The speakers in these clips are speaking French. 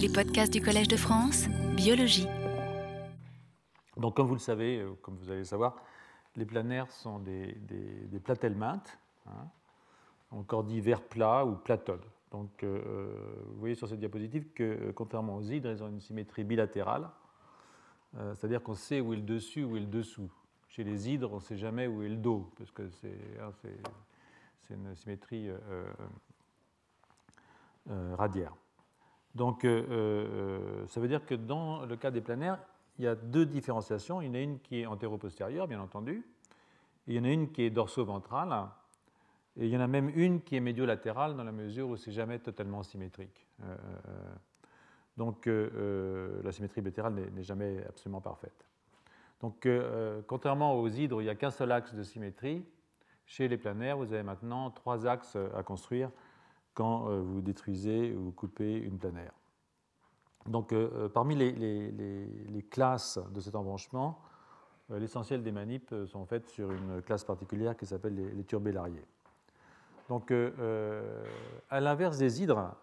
Les podcasts du Collège de France, biologie. Donc, comme vous le savez, euh, comme vous allez le savoir, les planaires sont des, des, des platelmintes, hein, encore dit vers plat ou platodes. Donc, euh, euh, vous voyez sur cette diapositive que, contrairement aux hydres, ils ont une symétrie bilatérale, c'est-à-dire qu'on sait où est le dessus, où est le dessous. Chez les hydres, on ne sait jamais où est le dos, parce que c'est hein, une symétrie radiaire. Donc, ça veut dire que dans le cas des planaires, il y a deux différenciations. Il y en a une qui est antéro-postérieure, bien entendu, il y en a une qui est dorso-ventrale, et il y en a même une qui est médio-latérale dans la mesure où c'est jamais totalement symétrique. Euh, euh, donc euh, la symétrie latérale n'est jamais absolument parfaite. Donc contrairement aux hydres, il n'y a qu'un seul axe de symétrie. Chez les planaires, vous avez maintenant trois axes à construire quand vous détruisez ou vous coupez une planaire. Donc, euh, euh, parmi les, classes de cet embranchement, euh, l'essentiel des manips sont faites sur une classe particulière qui s'appelle les, turbellariés. Donc, à l'inverse des hydres,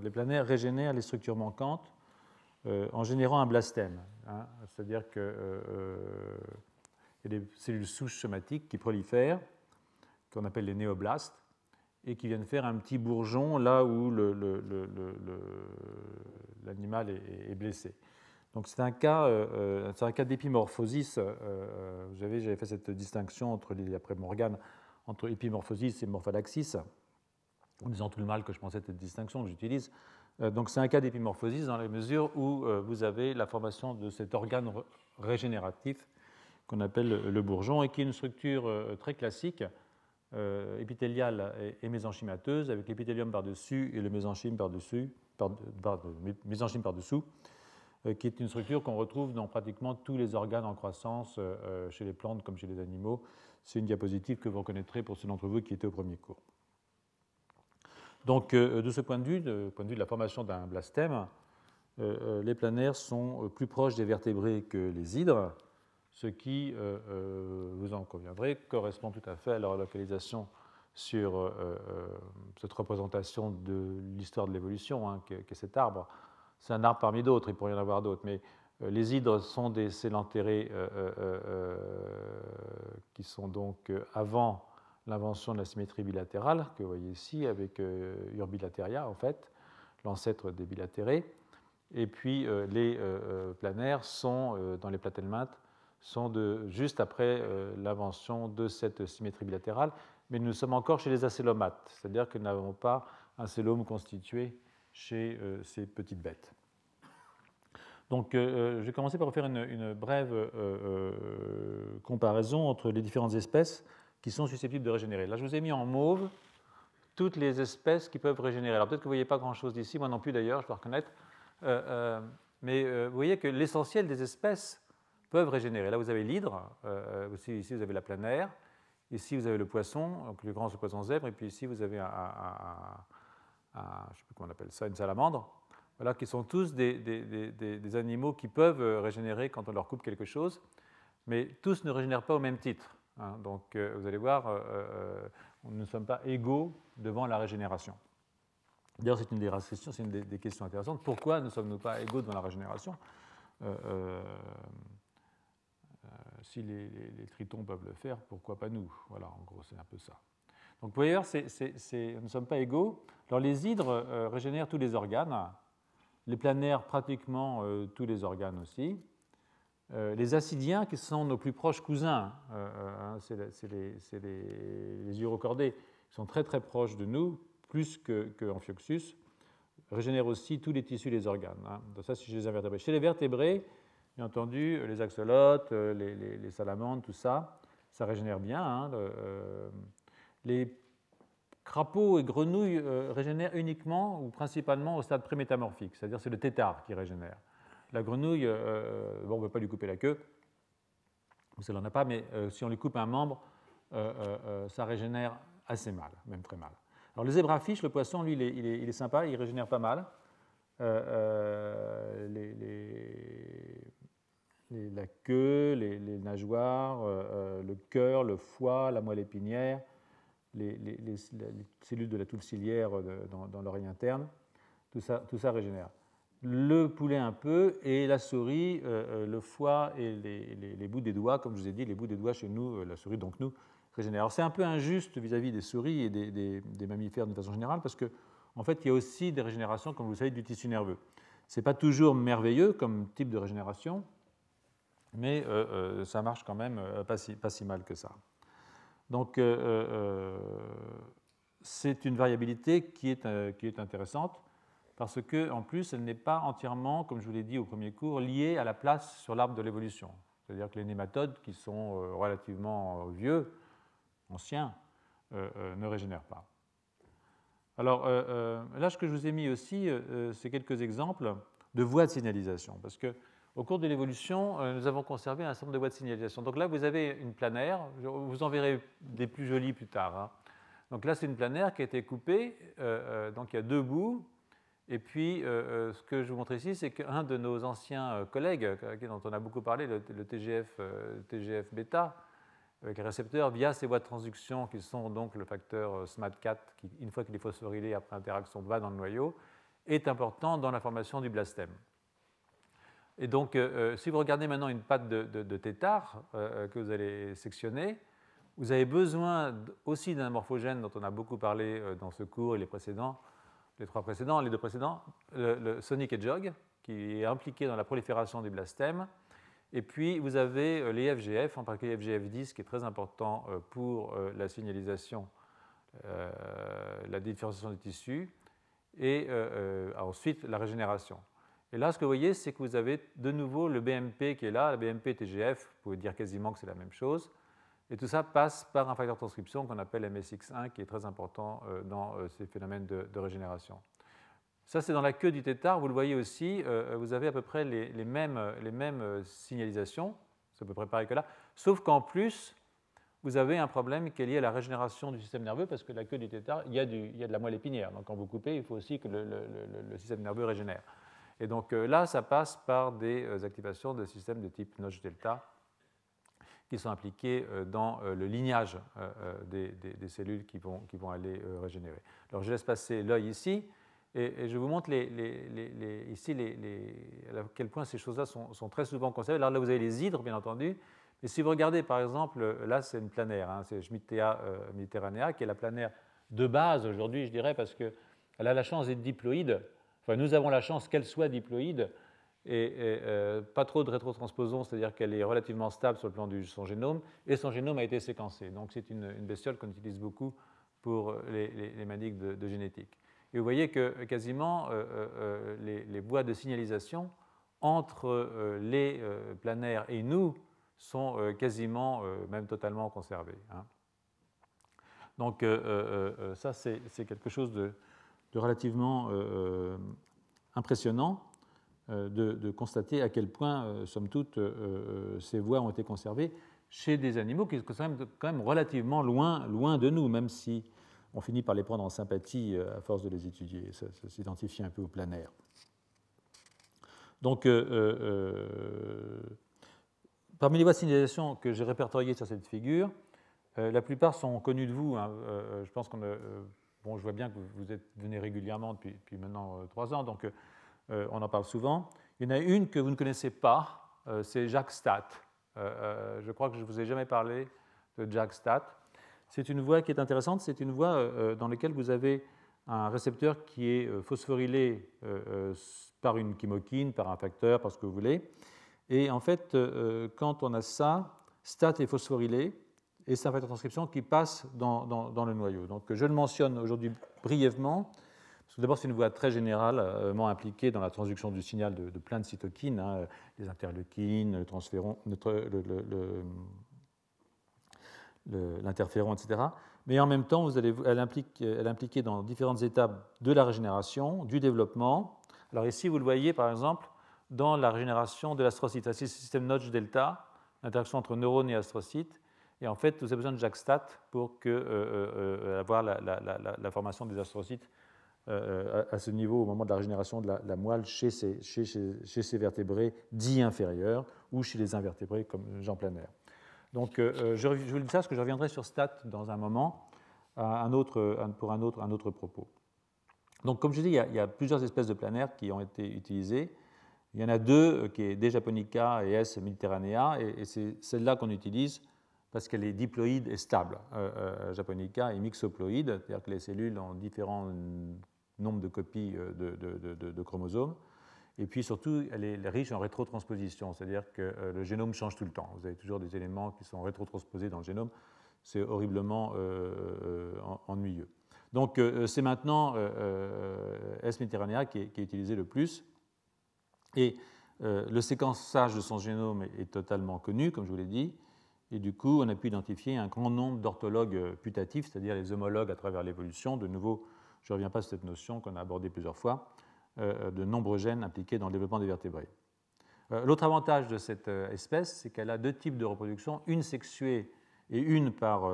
les planaires régénèrent les structures manquantes en générant un blastème. Hein. C'est-à-dire qu'il y a des cellules souches somatiques qui prolifèrent, qu'on appelle les néoblastes, et qui viennent faire un petit bourgeon là où l'animal est, blessé. Donc c'est un cas, euh, euh, cas d'épimorphosis. Euh, vous savez, j'avais fait cette distinction entre les, après Morgan entre épimorphosis et morphalaxis, en disant tout le mal que je pensais cette distinction que j'utilise. donc c'est un cas d'épimorphosis dans la mesure où vous avez la formation de cet organe régénératif qu'on appelle le bourgeon et qui est une structure très classique euh, épithéliale et, mésenchymateuse, avec l'épithélium par-dessus et le mésenchyme par-dessus, par, par-dessous, euh, qui est une structure qu'on retrouve dans pratiquement tous les organes en croissance euh, chez les plantes comme chez les animaux. C'est une diapositive que vous reconnaîtrez pour ceux d'entre vous qui étaient au premier cours. Donc, de ce point de vue, du point de vue de la formation d'un blastème, les planaires sont plus proches des vertébrés que les hydres ce qui, euh, euh, vous en conviendrez, correspond tout à fait à la localisation sur euh, cette représentation de l'histoire de l'évolution, hein, qu'est cet arbre. C'est un arbre parmi d'autres, il pourrait y en avoir d'autres, mais les hydres sont des célentérés qui sont donc avant l'invention de la symétrie bilatérale, que vous voyez ici, avec Urbilateria, en fait, l'ancêtre des bilatérés. Et puis les planaires sont, dans les platelmintes, sont juste après euh, l'invention de cette symétrie bilatérale, mais nous sommes encore chez les acélomates, c'est-à-dire que nous n'avons pas un célome constitué chez euh, ces petites bêtes. Donc, euh, je vais commencer par faire une, une brève comparaison entre les différentes espèces qui sont susceptibles de régénérer. Là, je vous ai mis en mauve toutes les espèces qui peuvent régénérer. Alors, peut-être que vous ne voyez pas grand-chose d'ici, moi non plus d'ailleurs, je dois reconnaître, mais vous voyez que l'essentiel des espèces peuvent régénérer. Là, vous avez l'hydre, euh, ici, vous avez la planaire, ici, vous avez le poisson, donc le grand poisson zèbre, et puis ici, vous avez un, je ne sais plus comment on appelle ça, une salamandre, voilà, qui sont tous des, animaux qui peuvent euh, régénérer quand on leur coupe quelque chose, mais tous ne régénèrent pas au même titre. Hein. donc, euh, vous allez voir, nous ne sommes pas égaux devant la régénération. D'ailleurs, c'est une des questions, intéressantes. Pourquoi ne sommes-nous pas égaux devant la régénération? Euh, si les, tritons peuvent le faire, pourquoi pas nous? Voilà, en gros, c'est un peu ça. Donc, vous voyez, nous ne sommes pas égaux. Alors, les hydres euh, régénèrent tous les organes, les planaires pratiquement euh, tous les organes aussi. les acidiens, qui sont nos plus proches cousins, hein, c'est les, les, les, urocordés, qui sont très très proches de nous, plus qu'Amphioxus, que régénèrent aussi tous les tissus des organes. Hein. Donc, ça, c'est chez les invertébrés. Chez les vertébrés, Bien entendu, les axolotes, euh, les, salamandres, tout ça, ça régénère bien. Hein, euh, les crapauds et grenouilles euh, régénèrent uniquement ou principalement au stade prémétamorphique, c'est-à-dire c'est le tétard qui régénère. La grenouille, bon, on ne peut pas lui couper la queue, parce qu'elle n'en a pas, mais si on lui coupe un membre, ça régénère assez mal, même très mal. Alors le zébrafiche, le poisson, lui, il est, il est sympa, il régénère pas mal. les, la queue, les, nageoires, euh, euh, le cœur, le foie, la moelle épinière, les, cellules de la toule ciliaire euh, dans, l'oreille interne, tout ça, régénère. le poulet un peu et la souris, le foie et les, bouts des doigts, comme je vous ai dit, les bouts des doigts chez nous, la souris, donc nous, régénère. Alors c'est un peu injuste vis-à-vis des souris et des, mammifères de façon générale parce qu'en en fait, il y a aussi des régénérations, comme vous le savez, du tissu nerveux. Ce n'est pas toujours merveilleux comme type de régénération, mais ça marche quand même pas si, pas si mal que ça. Donc, c'est une variabilité qui est, euh, intéressante parce qu'en plus, elle n'est pas entièrement, comme je vous l'ai dit au premier cours, liée à la place sur l'arbre de l'évolution. C'est-à-dire que les nématodes qui sont euh, relativement euh, vieux, anciens, ne régénèrent pas. Alors là, ce que je vous ai mis aussi, c'est quelques exemples de voies de signalisation, parce que au cours de l'évolution, nous avons conservé un certain nombre de voies de signalisation. Donc là, vous avez une planaire, vous en verrez des plus jolies plus tard. Hein. Donc là, c'est une planaire qui a été coupée, euh, euh, donc il y a deux bouts. Et puis, euh, ce que je vous montre ici, c'est qu'un de nos anciens collègues, dont on a beaucoup parlé, le, TGF, TGF bêta, avec un récepteur via ces voies de transduction qui sont donc le facteur SMAD4, qui, une fois qu'il est phosphorylé après interaction, va dans le noyau, est important dans la formation du blastème. Et donc, si vous regardez maintenant une patte de, tétard que vous allez sectionner, vous avez besoin aussi d'un morphogène dont on a beaucoup parlé euh, dans ce cours et les précédents, les trois précédents, les deux précédents, le, Sonic Hedgehog, qui est impliqué dans la prolifération du blastème. Et puis vous avez euh, les FGF, en particulier FGF10, qui est très important euh, pour la signalisation, la différenciation des tissus, et ensuite la régénération. Et là, ce que vous voyez, c'est que vous avez de nouveau le BMP qui est là, le BMP TGF, vous pouvez dire quasiment que c'est la même chose, et tout ça passe par un facteur de transcription qu'on appelle MSX1, qui est très important euh, dans euh, ces phénomènes de, régénération. Ça, c'est dans la queue du tétard. Vous le voyez aussi, euh, vous avez à peu près les, mêmes, signalisations. C'est à peu près pareil que là. Sauf qu'en plus, vous avez un problème qui est lié à la régénération du système nerveux, parce que la queue du tétard, il y a, de la moelle épinière. Donc quand vous coupez, il faut aussi que le système nerveux régénère. Et donc là, ça passe par des activations de systèmes de type Notch delta qui sont impliqués euh, dans euh, le lignage euh, des, cellules qui vont, qui vont aller régénérer. Alors je laisse passer l'œil ici. Et, je vous montre ici à quel point ces choses-là sont, très souvent conservées. Alors là, vous avez les hydres, bien entendu. Mais si vous regardez, par exemple, là, c'est une planaire, hein, c'est Schmittea mediterranea, qui est la planaire de base aujourd'hui, je dirais, parce qu'elle a la chance d'être diploïde. Nous avons la chance qu'elle soit diploïde et, euh, pas trop de rétrotransposon, c'est-à-dire qu'elle est relativement stable sur le plan de son génome, et son génome a été séquencé. Donc c'est une, bestiole qu'on utilise beaucoup pour les, les, maniques de, génétique. Et vous voyez que quasiment euh, euh, les, les, voies de signalisation entre les planaires et nous sont quasiment, même totalement conservées. Hein. Donc ça, c'est quelque chose de, de relativement impressionnant. Euh, de, constater à quel point, euh, somme toute, euh, ces voies ont été conservées chez des animaux qui sont quand même, relativement loin, loin de nous, même si on finit par les prendre en sympathie à force de les étudier, s'identifier un peu au planaire. Donc, parmi les voies de signalisation que j'ai répertoriées sur cette figure, la plupart sont connues de vous. Hein. je pense qu'on bon, je vois bien que vous êtes venez régulièrement depuis, maintenant trois ans, donc euh, on en parle souvent. Il y en a une que vous ne connaissez pas, euh, c'est Jacques Stat. Euh, je crois que je ne vous ai jamais parlé de Jacques Stat. C'est une voie qui est intéressante, c'est une voie dans laquelle vous avez un récepteur qui est phosphorylé par une chymokine, par un facteur, par ce que vous voulez. Et en fait, quand on a ça, STAT est phosphorylé et c'est un facteur de transcription qui passe dans, dans le noyau. Donc je le mentionne aujourd'hui brièvement D'abord, c'est une voie très généralement impliquée dans la transduction du signal de, plein de cytokines, hein, les interleukines, l'interféron, etc. Mais en même temps, vous allez, elle, implique, elle est impliquée dans différentes étapes de la régénération, du développement. Alors ici, vous le voyez par exemple dans la régénération de l'astrocyte. C'est le système Notch delta, l'interaction entre neurones et astrocytes. Et en fait, vous avez besoin de JAK-STAT pour euh, euh, euh, avoir la, formation des astrocytes à, ce niveau au moment de la régénération de la, moelle chez ces, vertébrés dits inférieurs ou chez les invertébrés comme Jean Planer. Donc je, je, vous dis ça parce que je reviendrai sur STAT dans un moment pour un autre, propos. Donc, comme je dis, il y, a, plusieurs espèces de planaires qui ont été utilisées. Il y en a deux, qui est D. japonica et S. mediterranea, et, c'est celle-là qu'on utilise parce qu'elle est diploïde et stable. japonica est mixoploïde, c'est-à-dire que les cellules ont différents nombres de copies de chromosomes. Et puis surtout, elle est riche en rétrotransposition, c'est-à-dire que euh, le génome change tout le temps. Vous avez toujours des éléments qui sont rétrotransposés dans le génome. C'est horriblement euh, euh, ennuyeux. Donc c'est maintenant S. mediterranea qui est, utilisé le plus. Et le séquençage de son génome est, totalement connu, comme je vous l'ai dit. Et du coup, on a pu identifier un grand nombre d'orthologues putatifs, c'est-à-dire les homologues à travers l'évolution. De nouveau, je ne reviens pas sur cette notion qu'on a abordée plusieurs fois. Euh, de nombreux gènes impliqués dans le développement des vertébrés. Euh, l'autre avantage de cette euh, espèce, c'est qu'elle a deux types de reproduction, une sexuée et une par,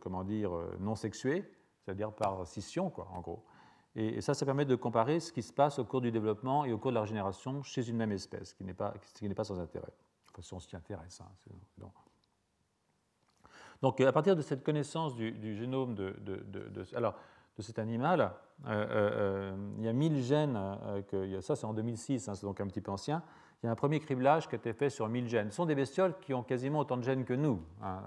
comment dire, non sexuée, c'est-à-dire par scission, quoi, en gros. Et ça, ça permet de comparer ce qui se passe au cours du développement et au cours de la régénération chez une même espèce, ce qui n'est pas, pas, sans intérêt. Enfin, si on s'y intéresse. Hein, donc, à partir de cette connaissance du, génome de, alors, de cet animal. Euh, euh, euh, il y a 1000 gènes, ça c'est en 2006, hein, c'est donc un petit peu ancien. Il y a un premier criblage qui a été fait sur 1000 gènes. Ce sont des bestioles qui ont quasiment autant de gènes que nous. Hein,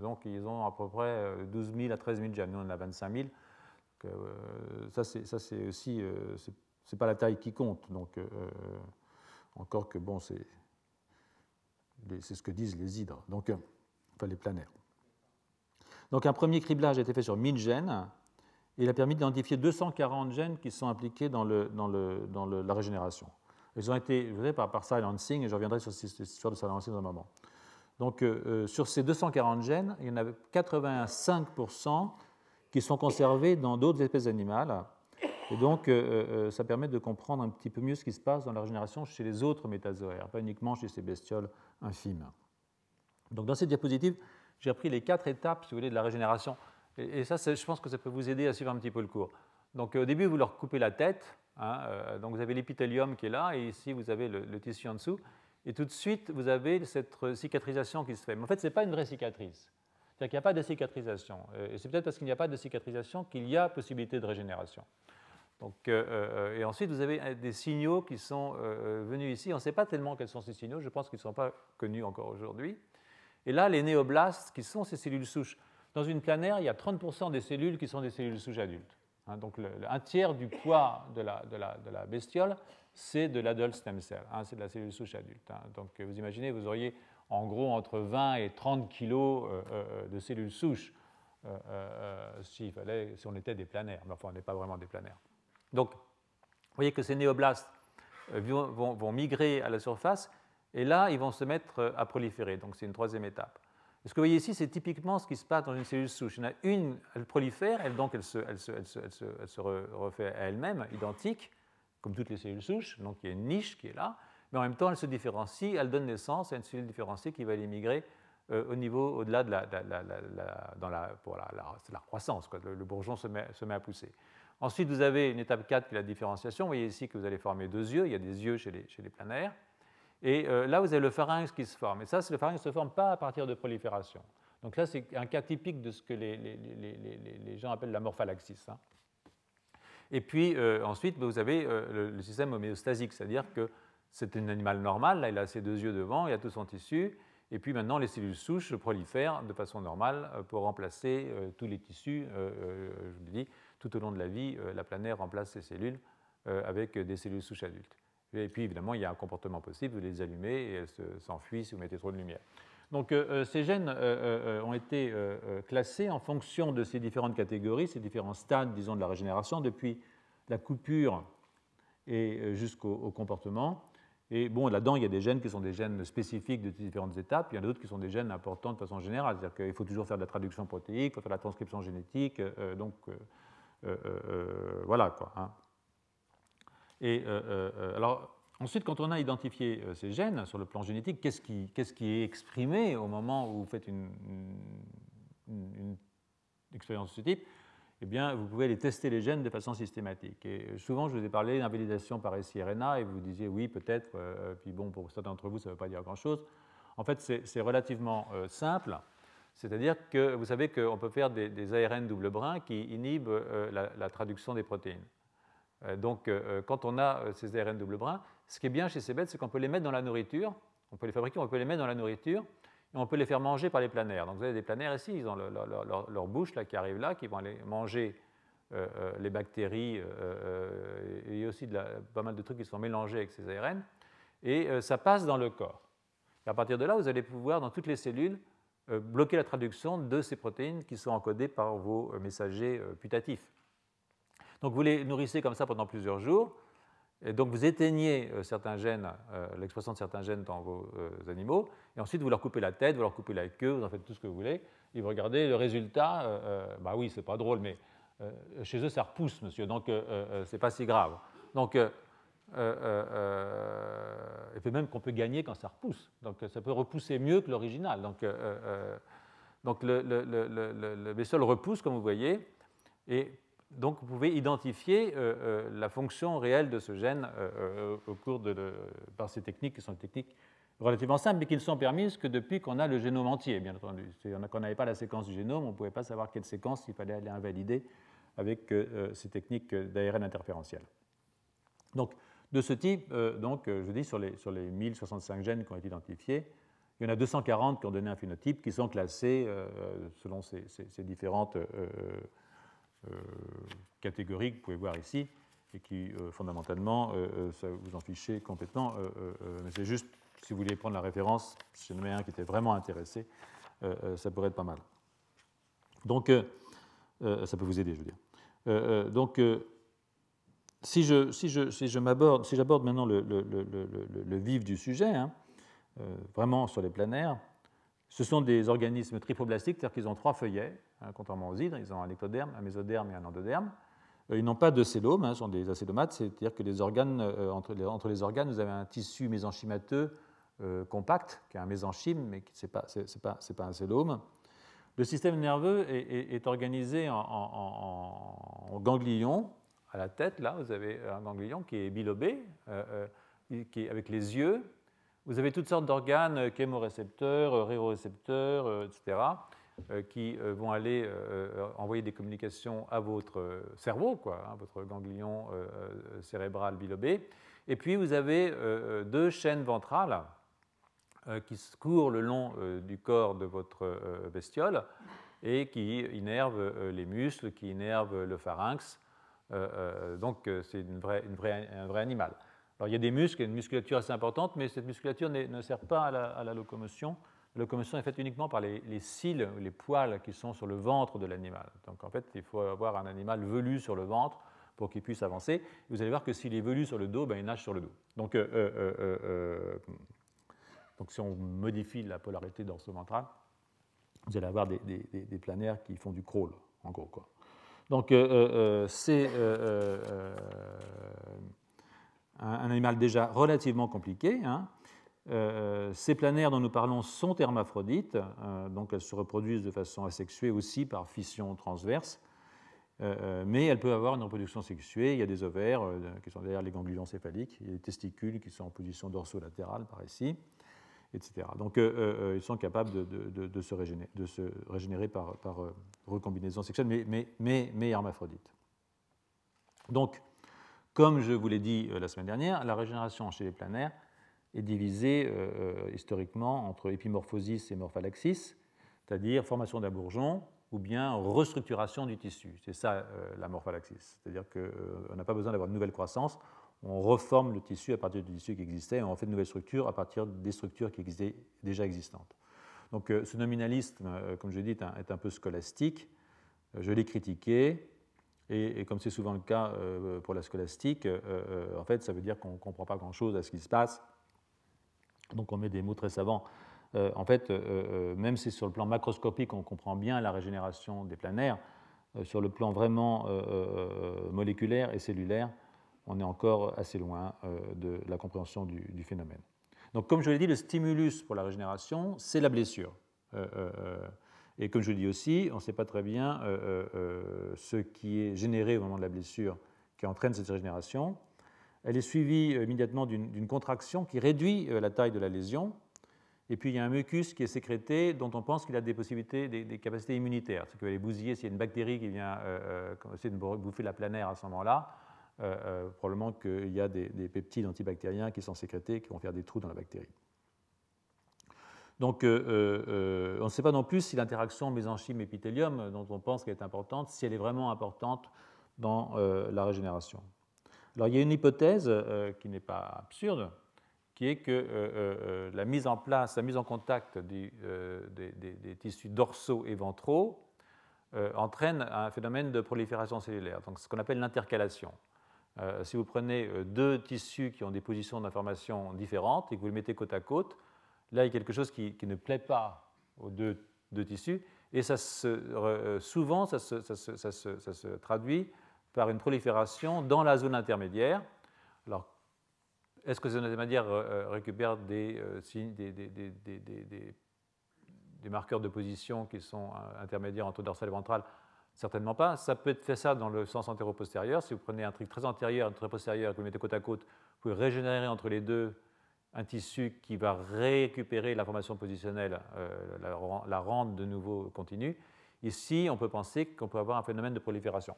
donc ils ont à peu près 12 000 à 13 000 gènes. Nous on en a 25 000. ça c'est aussi, c'est pas la taille qui compte. Donc encore que bon, c'est ce que disent les hydres, donc, enfin les planaires. Donc un premier criblage a été fait sur 1000 gènes il a permis d'identifier 240 gènes qui sont impliqués dans, le, dans, la régénération. Ils ont été, je par, par silencing, et je reviendrai sur cette histoire de silencing dans un moment. Donc, euh, euh, sur ces 240 gènes, il y en a 85% qui sont conservés dans d'autres espèces animales. Et donc, euh, ça permet de comprendre un petit peu mieux ce qui se passe dans la régénération chez les autres métazoaires, pas uniquement chez ces bestioles infimes. Donc, dans cette diapositive, j'ai repris les quatre étapes, si vous voulez, de la régénération et, ça, je pense que ça peut vous aider à suivre un petit peu le cours. Donc au début, vous leur coupez la tête. Hein, euh, donc vous avez l'épithélium qui est là, et ici, vous avez le, tissu en dessous. Et tout de suite, vous avez cette cicatrisation qui se fait. Mais en fait, ce n'est pas une vraie cicatrice. C'est-à-dire qu'il n'y a pas de cicatrisation. Euh, et c'est peut-être parce qu'il n'y a pas de cicatrisation qu'il y a possibilité de régénération. Donc, euh, et ensuite, vous avez des signaux qui sont venus ici. On ne sait pas tellement quels sont ces signaux. Je pense qu'ils ne sont pas connus encore aujourd'hui. Et là, les néoblastes, qui sont ces cellules souches. Dans une planaire, il y a 30% des cellules qui sont des cellules souches adultes. Hein, donc un tiers du poids de la, bestiole, c'est de l'adult stem cell, hein, c'est de la cellule souche adulte. Hein. Donc vous imaginez, vous auriez en gros entre 20 et 30 kilos euh, euh, de cellules souches euh, si, on était des planaires, mais enfin on n'est pas vraiment des planaires. Donc vous voyez que ces néoblastes vont, migrer à la surface et là ils vont se mettre à proliférer, donc c'est une troisième étape. Ce que vous voyez ici, c'est typiquement ce qui se passe dans une cellule souche. Il y en a une, elle prolifère, elle, donc elle se, refait à elle-même, identique, comme toutes les cellules souches. Donc il y a une niche qui est là, mais en même temps, elle se différencie, elle donne naissance à une cellule différenciée qui va aller migrer euh, au niveau, au-delà de la, dans la, pour la, la croissance. Quoi. Le, bourgeon se met, se met, à pousser. Ensuite, vous avez une étape 4 qui est la différenciation. Vous voyez ici que vous allez former deux yeux. Il y a des yeux chez les, chez les planaires. Et euh, là, vous avez le pharynx qui se forme. Et ça, le pharynx ne se forme pas à partir de prolifération. Donc là, c'est un cas typique de ce que les, gens appellent la morphalaxis. Hein. Et puis euh, ensuite, vous avez euh, le, système homéostasique, c'est-à-dire que c'est un animal normal, là il a ses deux yeux devant, il a tout son tissu, et puis maintenant les cellules souches prolifèrent de façon normale pour remplacer tous les tissus. je vous l'ai dit, tout au long de la vie, la planaire remplace ces cellules avec des cellules souches adultes. Et puis évidemment, il y a un comportement possible, vous les allumez et elles s'enfuient si vous mettez trop de lumière. Donc euh, euh, ces gènes euh, ont été classés en fonction de ces différentes catégories, ces différents stades, disons, de la régénération, depuis la coupure et jusqu'au comportement. Et bon, là-dedans, il y a des gènes qui sont des gènes spécifiques de différentes étapes, il y en a d'autres qui sont des gènes importants de façon générale, c'est-à-dire qu'il faut toujours faire de la traduction protéique, il faut faire de la transcription génétique, donc voilà quoi. Hein. Euh, euh, euh, alors, ensuite, quand on a identifié ces gènes sur le plan génétique, qu'est-ce qui, est exprimé au moment où vous faites une, expérience de ce type eh bien, vous pouvez les tester les gènes de façon systématique. Et souvent, je vous ai parlé d'invalidation par siRNA et vous disiez oui, peut-être, puis bon, pour certains d'entre vous, ça ne veut pas dire grand-chose. En fait, c'est relativement simple. C'est-à-dire que vous savez qu'on peut faire des, ARN double brin qui inhibent la, traduction des protéines. Donc, quand on a ces ARN double brin, ce qui est bien chez ces bêtes, c'est qu'on peut les mettre dans la nourriture, on peut les fabriquer, on peut les mettre dans la nourriture, et on peut les faire manger par les planaires. Donc, vous avez des planaires ici, ils ont leur, bouche là, qui arrive là, qui vont aller manger les bactéries et aussi pas mal de trucs qui sont mélangés avec ces ARN, et ça passe dans le corps. Et à partir de là, vous allez pouvoir, dans toutes les cellules, euh, bloquer la traduction de ces protéines qui sont encodées par vos euh, messagers euh, putatifs. Donc vous les nourrissez comme ça pendant plusieurs jours, et donc vous éteignez certains gènes, l'expression de certains gènes dans vos animaux, et ensuite vous leur coupez la tête, vous leur coupez la queue, vous en faites tout ce que vous voulez, et vous regardez le résultat, bah oui, c'est pas drôle, mais chez eux ça repousse, monsieur, donc c'est pas si grave. Donc euh, euh, euh, et puis même qu'on peut gagner quand ça repousse. Donc ça peut repousser mieux que l'original. Donc, donc le, le, vaisseau repousse, comme vous voyez, et donc vous pouvez identifier la fonction réelle de ce gène au cours de, par ces techniques qui sont des techniques relativement simples, mais qui ne sont permises que depuis qu'on a le génome entier, bien entendu. Si on n'avait pas la séquence du génome, on ne pouvait pas savoir quelle séquence il fallait aller invalider avec ces techniques d'ARN interférentiel. Donc, de ce type, euh, donc, euh, je dis, sur les, sur les 1065 gènes qui ont été identifiés, il y en a 240 qui ont donné un phénotype, qui sont classés euh, selon ces, différentes catégories que vous pouvez voir ici, et qui, fondamentalement, ça vous en fichez complètement. mais c'est juste, si vous voulez prendre la référence, si j'en ai un qui était vraiment intéressé, ça pourrait être pas mal. Donc, ça peut vous aider, je veux dire. donc, si je, si je, si je m'aborde, si j'aborde maintenant le, vif du sujet, hein, euh, vraiment sur les planaires, ce sont des organismes triploblastiques, c'est-à-dire qu'ils ont trois feuillets, contrairement aux hydres, ils ont un ectoderme, un mésoderme et un endoderme. Euh, ils n'ont pas de célome, hein, sont des acédomates, c'est-à-dire que les organes, euh, entre, les, organes, vous avez un tissu mésenchymateux compact, qui est un mésenchyme, mais ce n'est pas, un célome. Le système nerveux est, organisé en, ganglions, à la tête, là, vous avez un ganglion qui est bilobé, euh, euh, qui est avec les yeux. Vous avez toutes sortes d'organes, euh, chémorécepteurs, réorécepteurs, etc., qui vont aller envoyer des communications à votre cerveau, quoi, hein, votre ganglion cérébral bilobé. Et puis vous avez deux chaînes ventrales qui courent le long du corps de votre bestiole et qui innervent les muscles, qui innervent le pharynx, euh, euh, donc euh, c'est un vrai animal. Alors il y a des muscles, une musculature assez importante, mais cette musculature ne sert pas à la, locomotion. La locomotion est faite uniquement par les, cils, les poils qui sont sur le ventre de l'animal. Donc en fait, il faut avoir un animal velu sur le ventre pour qu'il puisse avancer. vous allez voir que s'il est velu sur le dos, ben, il nage sur le dos. Donc, donc si on modifie la polarité dorso-ventrale, vous allez avoir des, des, planaires qui font du crawl, en gros. Quoi. Donc euh, euh, euh, c'est un, animal déjà relativement compliqué. Hein. Ces planaires dont nous parlons sont hermaphrodites, donc elles se reproduisent de façon asexuée aussi par fission transverse, mais elles peuvent avoir une reproduction sexuée. Il y a des ovaires qui sont derrière les ganglions céphaliques, il y a des testicules qui sont en position dorso-latérale par ici, etc. Donc euh, euh, euh, ils sont capables de, se, régénérer, par, recombinaison sexuelle, mais, mais, hermaphrodites. Donc, comme je vous l'ai dit la semaine dernière, la régénération chez les planaires est divisée historiquement entre épimorphosis et morphalaxis, c'est-à-dire formation d'un bourgeon ou bien restructuration du tissu. C'est ça la morphalaxis. C'est-à-dire qu'on n'a pas besoin d'avoir de nouvelle croissance, on reforme le tissu à partir du tissu qui existait et on fait de nouvelles structures à partir des structures qui existaient déjà existantes. Donc euh, ce nominalisme, euh, comme je l'ai dit, est un, peu scolastique. Euh, je l'ai critiqué, et, comme c'est souvent le cas pour la scolastique, en fait, ça veut dire qu'on ne comprend pas grand-chose à ce qui se passe. Donc on met des mots très savants. en fait, même si sur le plan macroscopique, on comprend bien la régénération des planaires, sur le plan vraiment moléculaire et cellulaire, on est encore assez loin euh, de la compréhension du, phénomène. Donc, comme je l'ai dit, le stimulus pour la régénération, c'est la blessure. Euh, euh, et comme je le dis aussi, on ne sait pas très bien ce qui est généré au moment de la blessure qui entraîne cette régénération. Elle est suivie immédiatement d'une contraction qui réduit la taille de la lésion. Et puis il y a un mucus qui est sécrété dont on pense qu'il a des possibilités, des, capacités immunitaires. Ce qui va les bousiller s'il y a une bactérie qui vient essayer de bouffer la planaire à ce moment-là probablement qu'il y a des, peptides antibactériens qui sont sécrétés, qui vont faire des trous dans la bactérie. Donc, on ne sait pas non plus si l'interaction mésenchyme-épithélium, dont on pense qu'elle est importante, si elle est vraiment importante dans la régénération. Alors, il y a une hypothèse qui n'est pas absurde, qui est que euh, euh, euh, la mise en place, la mise en contact des, tissus dorsaux et ventraux entraîne un phénomène de prolifération cellulaire, donc ce qu'on appelle l'intercalation. si vous prenez deux tissus qui ont des positions d'information différentes et que vous les mettez côte à côte, là il y a quelque chose qui, ne plaît pas aux deux, tissus et ça souvent ça se, traduit par une prolifération dans la zone intermédiaire. Alors, est-ce que ces intermédiaires récupèrent euh, des, des, marqueurs de position qui sont euh, intermédiaires entre dorsal et ventral Certainement pas. Ça peut être fait ça dans le sens antéro-postérieur. Si vous prenez un truc très antérieur un très postérieur et que vous mettez côte à côte, vous pouvez régénérer entre les deux un tissu qui va récupérer l'information positionnelle, euh, la, la rendre de nouveau continue. Ici, on peut penser qu'on peut avoir un phénomène de prolifération.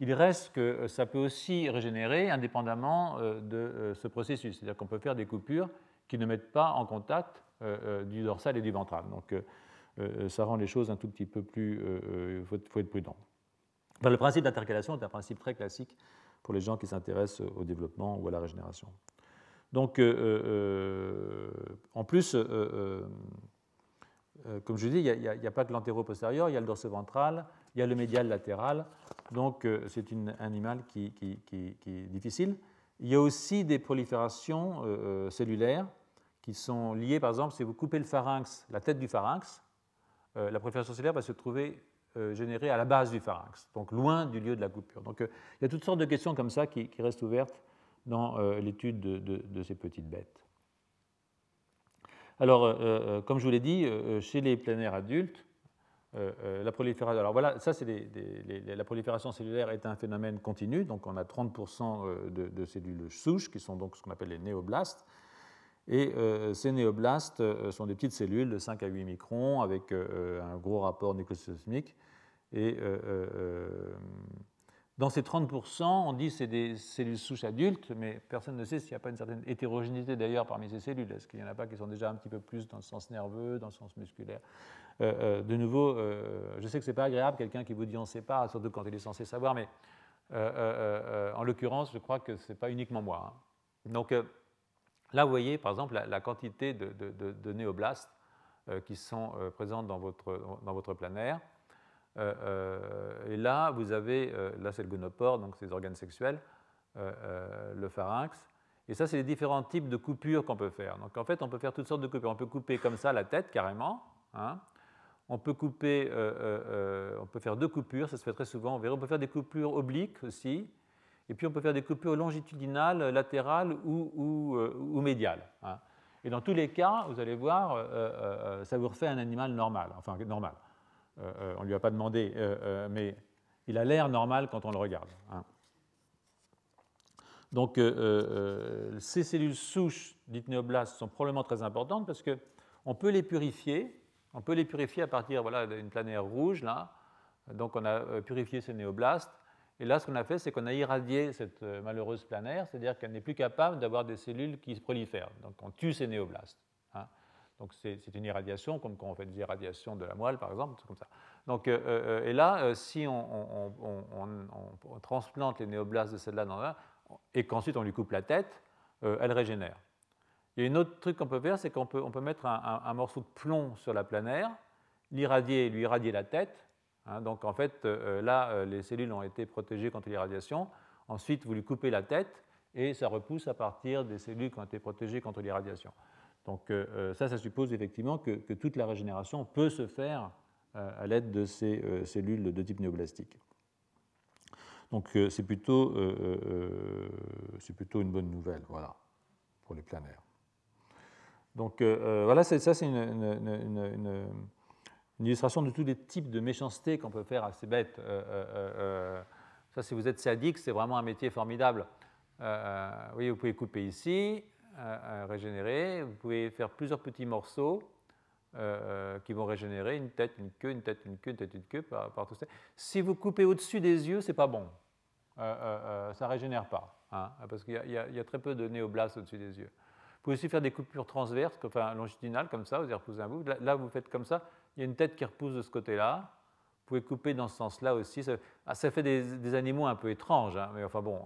Il reste que euh, ça peut aussi régénérer indépendamment euh, de euh, ce processus, c'est-à-dire qu'on peut faire des coupures qui ne mettent pas en contact du dorsal et du ventral. Donc ça rend les choses un tout petit peu plus... Il faut, être prudent. le principe d'intercalation est un principe très classique pour les gens qui s'intéressent au développement ou à la régénération. Donc, en plus, comme je dis, il n'y a, pas que l'antéro-postérieur, il y a le dorso-ventral, il y a le médial latéral, donc euh, c'est un animal qui, est difficile. Il y a aussi des proliférations euh, euh, cellulaires qui sont liées, par exemple, si vous coupez le pharynx, la tête du pharynx, la prolifération cellulaire va se trouver générée à la base du pharynx, donc loin du lieu de la coupure. Donc il y a toutes sortes de questions comme ça qui, restent ouvertes dans l'étude de, ces petites bêtes. Alors, comme je vous l'ai dit, chez les planaires adultes, euh, euh, la prolifération. Cellulaire est un phénomène continu, donc on a 30% euh, de, cellules souches qui sont donc ce qu'on appelle les néoblastes. Et ces néoblastes sont des petites cellules de 5 à 8 microns avec un gros rapport nucléosismique. Et dans ces 30%, on dit que c'est des cellules souches adultes, mais personne ne sait s'il n'y a pas une certaine hétérogénéité d'ailleurs parmi ces cellules. Est-ce qu'il n'y en a pas qui sont déjà un petit peu plus dans le sens nerveux, dans le sens musculaire? Euh, euh, De nouveau, euh, je sais que ce n'est pas agréable, quelqu'un qui vous dit on ne sait pas, surtout quand il est censé savoir, mais en l'occurrence, je crois que ce n'est pas uniquement moi. Hein. Donc là, vous voyez par exemple la, quantité de, néoblastes qui sont présentes dans votre, planaire. Et là, vous avez, là c'est le gonopore, donc ces organes sexuels, le pharynx. Et ça, c'est les différents types de coupures qu'on peut faire. Donc en fait, on peut faire toutes sortes de coupures. On peut couper comme ça la tête carrément. Hein. On peut couper, on peut faire deux coupures, ça se fait très souvent. On, peut faire des coupures obliques aussi. Et puis on peut faire des coupures longitudinales, latérales ou, médiales. Hein. Et dans tous les cas, vous allez voir, ça vous refait un animal normal, enfin normal. Euh, euh, on ne lui a pas demandé, euh, mais il a l'air normal quand on le regarde. Hein. Donc, ces cellules souches dites néoblastes sont probablement très importantes parce qu'on peut les purifier. On peut les purifier à partir voilà, d'une planaire rouge, là. Donc, on a purifié ces néoblastes. Et là, ce qu'on a fait, c'est qu'on a irradié cette malheureuse planaire, c'est-à-dire qu'elle n'est plus capable d'avoir des cellules qui se prolifèrent. Donc, on tue ces néoblastes. Donc c'est une irradiation, comme quand on fait des irradiations de la moelle, par exemple, comme ça. Donc, euh, euh, et là, euh, si on, transplante les néoblastes de celle-là dans un, et qu'ensuite on lui coupe la tête, elle régénère. Il y a un autre truc qu'on peut faire, c'est qu'on peut, mettre un, morceau de plomb sur la planaire, l'irradier, lui irradier la tête. Hein. donc en fait, là, les cellules ont été protégées contre l'irradiation. Ensuite, vous lui coupez la tête et ça repousse à partir des cellules qui ont été protégées contre l'irradiation. Donc euh, euh, ça, ça suppose effectivement que, toute la régénération peut se faire euh, à l'aide de ces cellules de type néoblastique. Donc c'est plutôt, plutôt, une bonne nouvelle voilà, pour les planaires. Donc voilà, ça c'est une, illustration de tous les types de méchanceté qu'on peut faire à ces bêtes. ça, si vous êtes sadique, c'est vraiment un métier formidable. oui, vous pouvez couper ici, régénérer. Vous pouvez faire plusieurs petits morceaux euh, qui vont régénérer une tête, une queue, une tête, une queue, une tête, une queue par tout ça. Si vous coupez au-dessus des yeux, c'est pas bon. ça ne régénère pas, hein, parce qu'il y, y, a très peu de néoblastes au-dessus des yeux. Vous pouvez aussi faire des coupures transverses, enfin longitudinales, comme ça, vous y reposez un bout. Là, vous faites comme ça, il y a une tête qui repousse de ce côté-là. Vous pouvez couper dans ce sens-là aussi. Ça, ah, fait des, animaux un peu étranges, hein, mais enfin bon.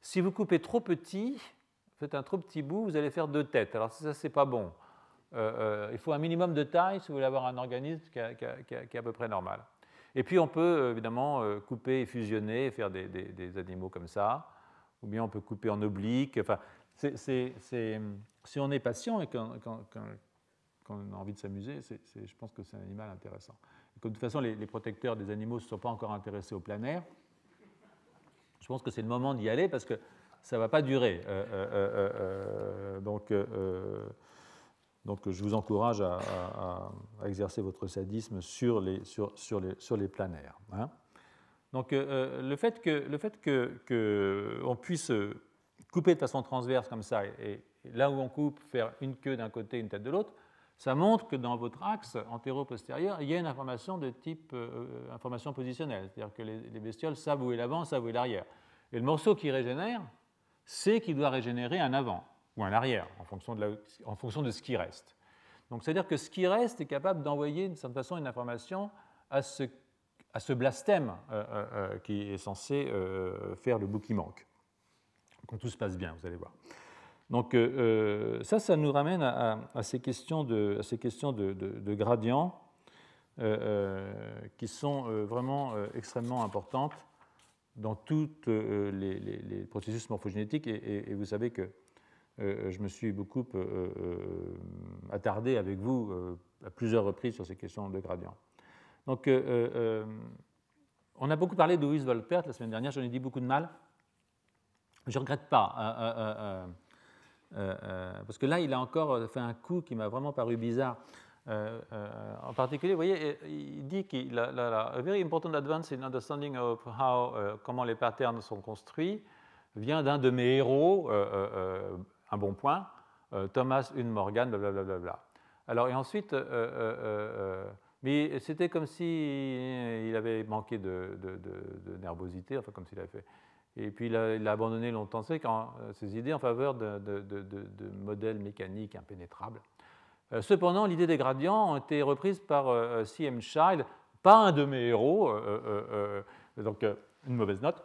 si vous coupez trop petit, faites un trop petit bout, vous allez faire deux têtes. Alors ça, c'est pas bon. Euh, euh, il faut un minimum de taille si vous voulez avoir un organisme qui, est à peu près normal. Et puis on peut euh, évidemment couper et fusionner faire des, animaux comme ça, ou bien on peut couper en oblique. Enfin, si on est patient et qu'on a envie de s'amuser, je pense que c'est un animal intéressant. de toute façon, les, protecteurs des animaux ne sont pas encore intéressés au plein air. Je pense que c'est le moment d'y aller parce que ça ne va pas durer. donc, donc je vous encourage à, exercer votre sadisme sur les, sur, sur planaires. Hein. Donc euh, euh, le fait qu'on que, puisse couper de façon transverse comme ça, et, là où on coupe, faire une queue d'un côté, une tête de l'autre, ça montre que dans votre axe antéro-postérieur, il y a une information de type euh, information positionnelle, c'est-à-dire que les, les, bestioles savent où est l'avant, savent où est l'arrière. Et le morceau qui régénère, c'est qu'il doit régénérer un avant ou un arrière, en fonction de, ce qui reste. Donc c'est-à-dire que ce qui reste est capable d'envoyer d'une certaine façon une information à ce, blastème euh, euh, qui est censé faire le bout qui manque. Quand tout se passe bien, vous allez voir. Donc ça, ça nous ramène à, ces questions de, à ces questions de, de, gradients qui sont vraiment extrêmement importantes dans tous les, processus morphogénétiques. et, vous savez que euh, je me suis beaucoup euh, euh, attardé avec vous à plusieurs reprises sur ces questions de gradient. Donc, on a beaucoup parlé de Louis Volpert la semaine dernière, j'en ai dit beaucoup de mal. Je ne regrette pas, parce que là, il a encore fait un coup qui m'a vraiment paru bizarre. en particulier, vous voyez, il dit qu'il a, a, very important advance in understanding of how, comment les patterns sont construits vient d'un de mes héros, un bon point, euh, Thomas une Morgan, blablabla. Alors, et ensuite, euh, euh, mais c'était comme s'il il avait manqué de, nervosité, enfin, comme s'il avait fait. Et puis, il a, abandonné longtemps ses idées en faveur de, modèles mécaniques impénétrables. Cependant, l'idée des gradients a été reprise par C.M. Child, pas un de mes héros, donc une mauvaise note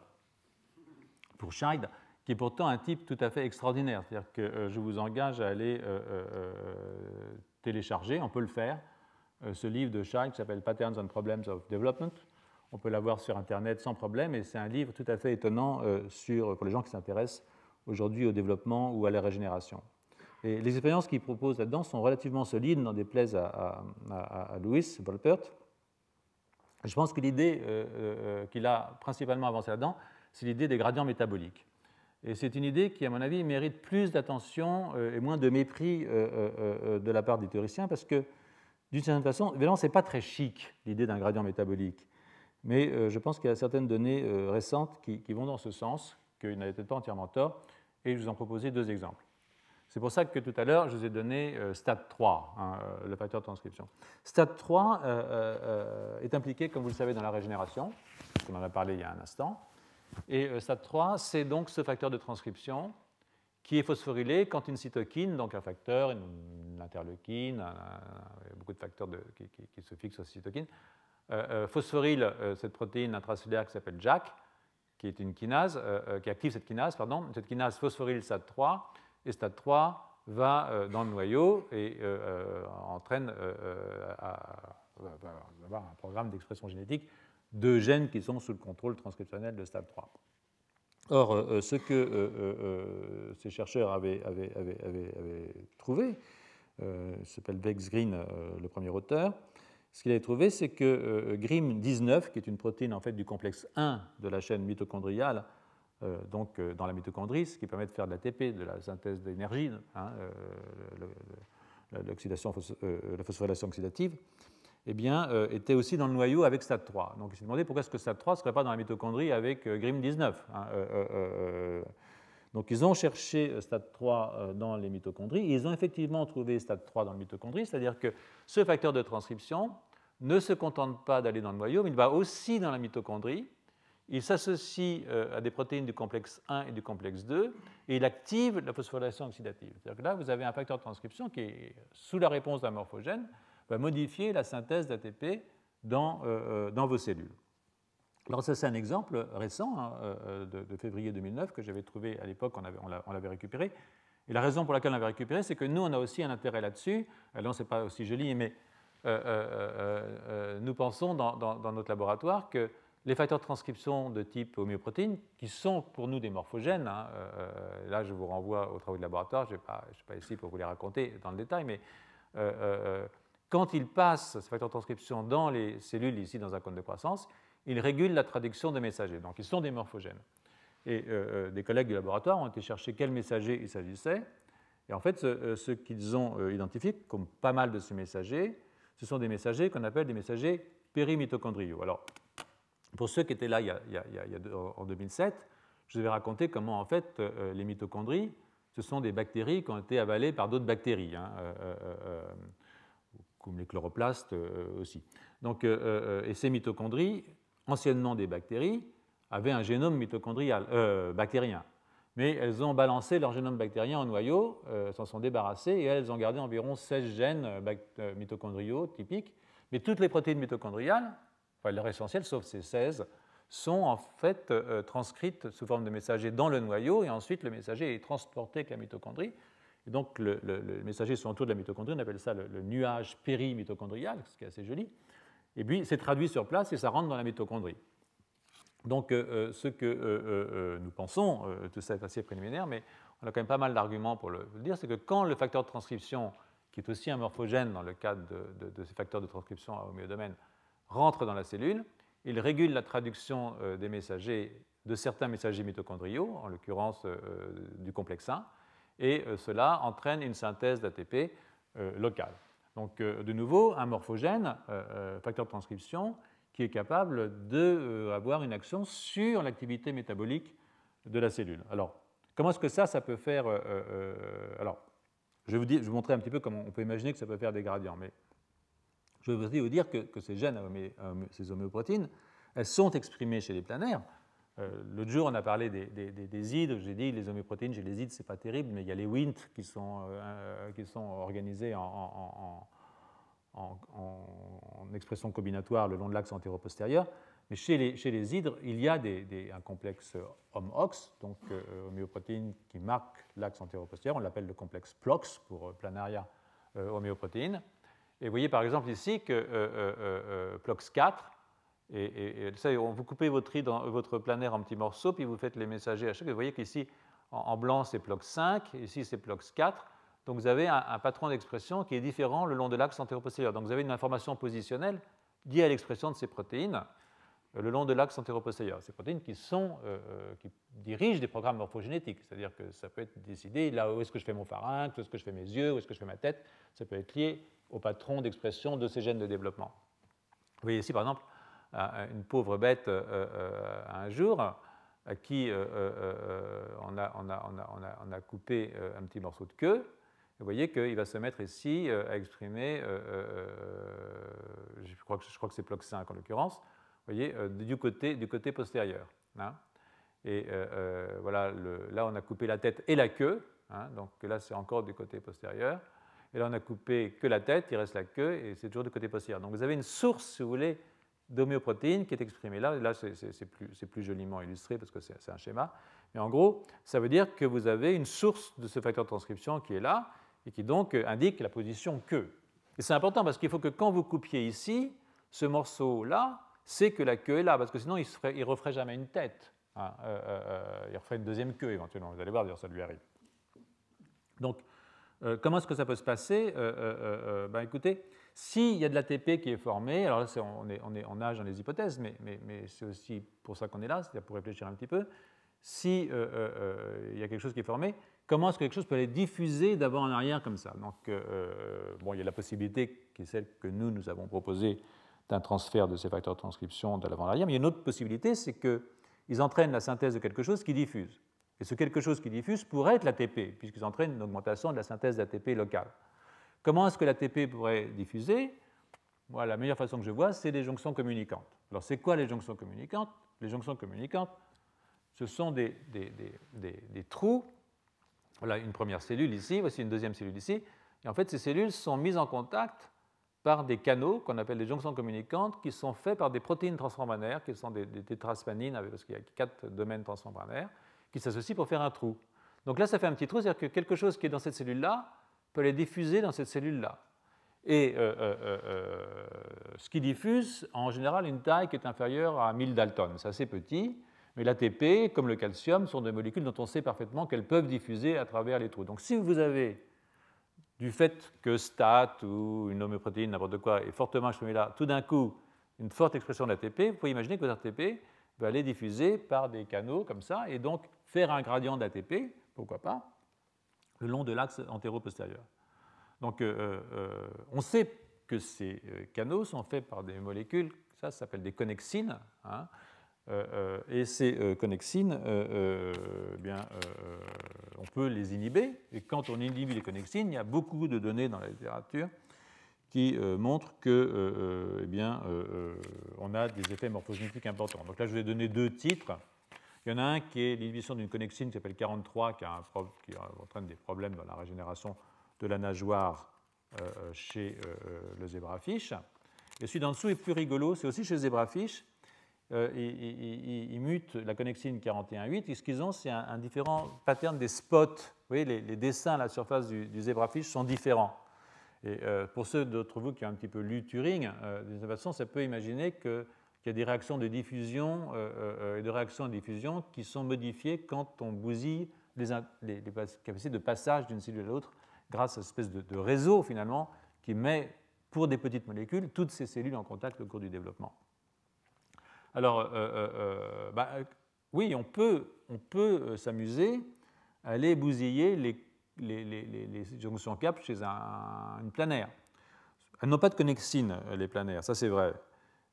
pour Child, qui est pourtant un type tout à fait extraordinaire. C'est-à-dire que euh, je vous engage à aller euh, euh, télécharger, on peut le faire, ce livre de Schein qui s'appelle Patterns and Problems of Development. On peut l'avoir sur Internet sans problème, et c'est un livre tout à fait étonnant sur, pour les gens qui s'intéressent aujourd'hui au développement ou à la régénération. Et les expériences qu'il propose là-dedans sont relativement solides, n'en déplaise à, à, Louis Volpert. Je pense que l'idée qu'il a principalement avancé là-dedans, c'est l'idée des gradients métaboliques. Et c'est une idée qui, à mon avis, mérite plus d'attention euh, et moins de mépris euh, euh, de la part des théoriciens, parce que, d'une certaine façon, évidemment, ce n'est pas très chic, l'idée d'un gradient métabolique. Mais je pense qu'il y a certaines données récentes qui, vont dans ce sens, qu'il n'avait peut-être pas entièrement tort, et je vous en proposais deux exemples. C'est pour ça que tout à l'heure, je vous ai donné STAT 3, hein, le facteur de transcription. STAT 3 est impliqué, comme vous le savez, dans la régénération, on en a parlé il y a un instant. Et euh, SAT3, c'est donc ce facteur de transcription qui est phosphorylé quand une cytokine, donc un facteur, une, interleukine, beaucoup de facteurs qui, se fixent aux cytokines, euh, euh, phosphoryle cette protéine intracellulaire qui s'appelle JAK, qui est une kinase, qui active cette kinase, pardon. Cette kinase phosphoryle SAT3, et SAT3 va dans le noyau et entraîne à, avoir un programme d'expression génétique deux gènes qui sont sous le contrôle transcriptionnel de stade 3. Or, euh, euh, ce que euh, ces chercheurs avaient, trouvé, s'appelle Vex Green, le premier auteur, ce qu'il avait trouvé, c'est que GRIM19, qui est une protéine en fait du complexe 1 de la chaîne mitochondriale, donc dans la mitochondrie, ce qui permet de faire de l'ATP, de la synthèse d'énergie, hein, l'oxydation, la phosphorylation oxydative, eh bien, euh, était aussi dans le noyau avec STAT3. Donc il s'est demandé pourquoi est-ce que STAT3 ne serait pas dans la mitochondrie avec euh, GRIM19. Hein, euh, donc ils ont cherché STAT3 dans les mitochondries et ils ont effectivement trouvé STAT3 dans les mitochondries, c'est-à-dire que ce facteur de transcription ne se contente pas d'aller dans le noyau, mais il va aussi dans la mitochondrie, il s'associe à des protéines du complexe 1 et du complexe 2 et il active la phosphorylation oxydative. C'est-à-dire que là, vous avez un facteur de transcription qui, sous la réponse d'un morphogène, va modifier la synthèse d'ATP dans vos cellules. Alors ça, c'est un exemple récent hein, de, février 2009 que j'avais trouvé à l'époque, on l'avait récupéré. Et la raison pour laquelle on l'avait récupéré, c'est que nous, on a aussi un intérêt là-dessus. Alors, ce n'est pas aussi joli, mais euh, euh, euh, nous pensons dans, notre laboratoire que les facteurs de transcription de type homéoprotéine, qui sont pour nous des morphogènes, hein, là je vous renvoie aux travaux de laboratoire, je ne suis pas ici pour vous les raconter dans le détail, mais quand ils passent, ces facteurs de transcription, dans les cellules, ici dans un cône de croissance, ils régulent la traduction de messagers, donc ils sont des morphogènes. Et des collègues du laboratoire ont été chercher quel messager il s'agissait. Et en fait, ce, qu'ils ont identifié comme pas mal de ces messagers, ce sont des messagers qu'on appelle des messagers périmitochondriaux. Alors, pour ceux qui étaient là en 2007, je vais raconter comment en fait euh, les mitochondries, ce sont des bactéries qui ont été avalées par d'autres bactéries, hein, euh, euh, comme les chloroplastes aussi. Donc, et ces mitochondries, anciennement des bactéries, avaient un génome mitochondrial, bactérien mais elles ont balancé leur génome bactérien en noyau, euh, s'en sont débarrassées, et elles ont gardé environ 16 gènes euh, euh, mitochondriaux typiques. Mais toutes les protéines mitochondriales, enfin leur essentiel, sauf ces 16, sont en fait transcrites sous forme de messager dans le noyau, et ensuite le messager est transporté avec la mitochondrie. Et donc le, messager sur autour de la mitochondrie, on appelle ça le, nuage périmitochondrial, ce qui est assez joli. Et puis c'est traduit sur place et ça rentre dans la mitochondrie. Donc, euh, euh, ce que euh, nous pensons, tout ça est assez préliminaire, mais on a quand même pas mal d'arguments pour le, dire, c'est que quand le facteur de transcription, qui est aussi un morphogène dans le cadre de, ces facteurs de transcription à homéodomaine, rentre dans la cellule, il régule la traduction des messagers, de certains messagers mitochondriaux, en l'occurrence du complexe 1, et cela entraîne une synthèse d'ATP locale. Donc, de nouveau, un morphogène, facteur de transcription, qui est capable d'avoir euh, une action sur l'activité métabolique de la cellule. Alors, comment est-ce que ça, ça peut faire euh, euh, Alors, je vais, vous montrer un petit peu comment on peut imaginer que ça peut faire des gradients, mais je vais aussi vous dire que, ces gènes, ces homéoprotéines, elles sont exprimées chez les planaires. L'autre jour, on a parlé des, des. J'ai dit les homéoprotéines chez les hydres, c'est pas terrible, mais il y a les WINT qui sont, organisés en, expression combinatoire le long de l'axe antéro-postérieur. Mais chez les, chez hydres, il y a un complexe HOM-OX, donc euh, homéoprotéine qui marque l'axe antéro-postérieur. On l'appelle le complexe PLOX pour euh, planaria euh, homéoprotéine. Et vous voyez par exemple ici que PLOX4, et, ça, vous coupez votre, votre planaire en petits morceaux, puis vous faites les messagers à chaque. Vous voyez qu'ici, en, blanc, c'est PLOX5, ici, c'est PLOX4. Donc vous avez un, patron d'expression qui est différent le long de l'axe antéro-postérieur. Donc vous avez une information positionnelle liée à l'expression de ces protéines euh, le long de l'axe antéro-postérieur. Ces protéines qui, euh, euh, qui dirigent des programmes morphogénétiques, c'est-à-dire que ça peut être décidé là où est-ce que je fais mon pharynx, où est-ce que je fais mes yeux, où est-ce que je fais ma tête, ça peut être lié au patron d'expression de ces gènes de développement. Vous voyez ici par exemple une pauvre bête un jour à qui on a, coupé un petit morceau de queue vous voyez qu'il va se mettre ici euh, à exprimer, euh, euh, je, crois que, que c'est bloc 5 en l'occurrence, voyez, du, côté, du côté postérieur. Hein. Et voilà, là on a coupé la tête et la queue, hein, donc là c'est encore du côté postérieur. Et là on a coupé que la tête, il reste la queue, et c'est toujours du côté postérieur. Donc vous avez une source, si vous voulez, d'homéoprotéines qui est exprimée là. Là c'est plus, joliment illustré parce que c'est un schéma. Mais en gros, ça veut dire que vous avez une source de ce facteur de transcription qui est là, et qui donc euh, indique la position queue. Et c'est important parce qu'il faut que quand vous coupiez ici, ce morceau-là, c'est que la queue est là, parce que sinon il ne referait jamais une tête. Hein, euh, euh, il referait une deuxième queue éventuellement. Vous allez voir, d'ailleurs, ça lui arrive. Donc, comment est-ce que ça peut se passer? Ben, Écoutez, s'il y a de l'ATP qui est formé, alors là, on, est, on, est, on, nage dans les hypothèses, mais, mais, mais c'est aussi pour ça qu'on est là, c'est-à-dire pour réfléchir un petit peu. S'il y a quelque chose qui est formé, comment est-ce que quelque chose peut aller diffuser d'avant en arrière comme ça? Donc, euh, bon, il y a la possibilité, qui est celle que nous, nous avons proposée, d'un transfert de ces facteurs de transcription de l'avant en arrière, mais il y a une autre possibilité, c'est qu'ils entraînent la synthèse de quelque chose qui diffuse. Et ce quelque chose qui diffuse pourrait être l'ATP, puisqu'ils entraînent une augmentation de la synthèse d'ATP locale. Comment est-ce que l'ATP pourrait diffuser? La meilleure façon que je vois, c'est les jonctions communicantes. Alors, c'est quoi les jonctions communicantes? Les jonctions communicantes, ce sont des, des, trous. Voilà une première cellule ici, voici une deuxième cellule ici. Et en fait, ces cellules sont mises en contact par des canaux qu'on appelle des jonctions communicantes qui sont faits par des protéines transmembranaires, qui sont des, tétraspanines, parce qu'il y a quatre domaines transmembranaires, qui s'associent pour faire un trou. Donc là, ça fait un petit trou, c'est-à-dire que quelque chose qui est dans cette cellule-là peut aller diffuser dans cette cellule-là. Et euh, euh, euh, ce qui diffuse, en général, une taille qui est inférieure à 1000 Dalton. C'est assez petit, mais l'ATP, comme le calcium, sont des molécules dont on sait parfaitement qu'elles peuvent diffuser à travers les trous. Donc si vous avez, du fait que STAT ou une homéoprotéine, n'importe quoi, est fortement exprimée là, tout d'un coup, une forte expression d'ATP, vous pouvez imaginer que votre ATP va aller diffuser par des canaux comme ça, et donc faire un gradient d'ATP, pourquoi pas, le long de l'axe antéro-postérieur. Donc euh, euh, on sait que ces euh, canaux sont faits par des molécules, ça, s'appelle des connexines, hein, et ces connexines, bien, on peut les inhiber, et quand on inhibe les connexines, il y a beaucoup de données dans la littérature qui montrent que, eh bien, on a des effets morphogénétiques importants. Donc là, je vais donner deux titres. Il y en a un qui est l'inhibition d'une connexine qui s'appelle 43, qui, a un, qui entraîne des problèmes dans la régénération de la nageoire euh, chez euh, le zébrafiche. Et celui d'en dessous est plus rigolo, c'est aussi chez le zébrafiche. Euh, ils, mutent la connexine 41.8 et ce qu'ils ont, c'est un, différent pattern des spots. Vous voyez, les, dessins à la surface du, du zébrafiche sont différents. Et pour ceux d'entre vous qui ont un petit peu lu Turing, d'une certaine façon, ça peut imaginer qu'il y a des réactions de diffusion et de réactions de diffusion qui sont modifiées quand on bousille les, capacités de passage d'une cellule à l'autre grâce à cette espèce de, réseau finalement qui met pour des petites molécules toutes ces cellules en contact au cours du développement. Alors, euh, euh, euh, bah, oui, on peut, on peut s'amuser à aller bousiller les, les, les, jonctions cap chez un, une planaire. Elles n'ont pas de connexine, les planaires, ça c'est vrai.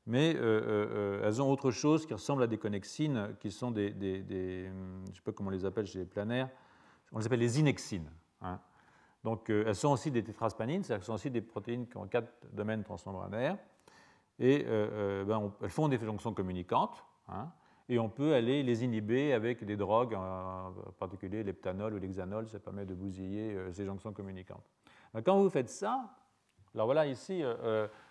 Mais elles ont autre chose qui ressemble à des connexines, qui sont des, je ne sais pas comment on les appelle chez les planaires, on les appelle les inexines. Hein. Donc, euh, elles sont aussi des tétraspanines, c'est-à-dire qu'elles sont aussi des protéines qui ont quatre domaines transmembranaires. Et euh, euh, ben, elles font des jonctions communicantes. Hein, et on peut aller les inhiber avec des drogues, en particulier l'heptanol ou l'hexanol, ça permet de bousiller ces jonctions communicantes. Ben, quand vous faites ça, alors voilà ici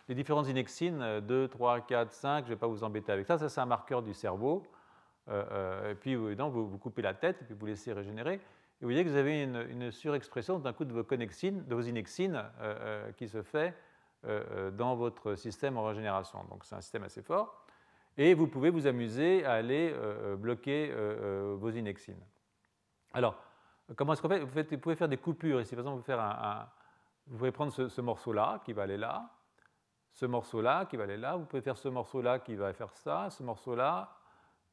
les différentes inexines, 2, 3, 4, 5, je ne vais pas vous embêter avec ça, ça c'est un marqueur du cerveau. et puis donc, vous, vous, coupez la tête et puis vous laissez régénérer vous voyez que vous avez une, surexpression d'un coup de vos, connexines, de vos inexines euh, euh, qui se fait euh, dans votre système en régénération. Donc c'est un système assez fort. Et vous pouvez vous amuser à aller bloquer vos inexines. Alors, comment est-ce qu'on fait? Vous, pouvez faire des coupures ici. Par exemple, vous, faire un, vous pouvez prendre ce, ce morceau-là qui va aller là, ce morceau-là qui va aller là. Vous pouvez faire ce morceau-là qui va faire ça, ce morceau-là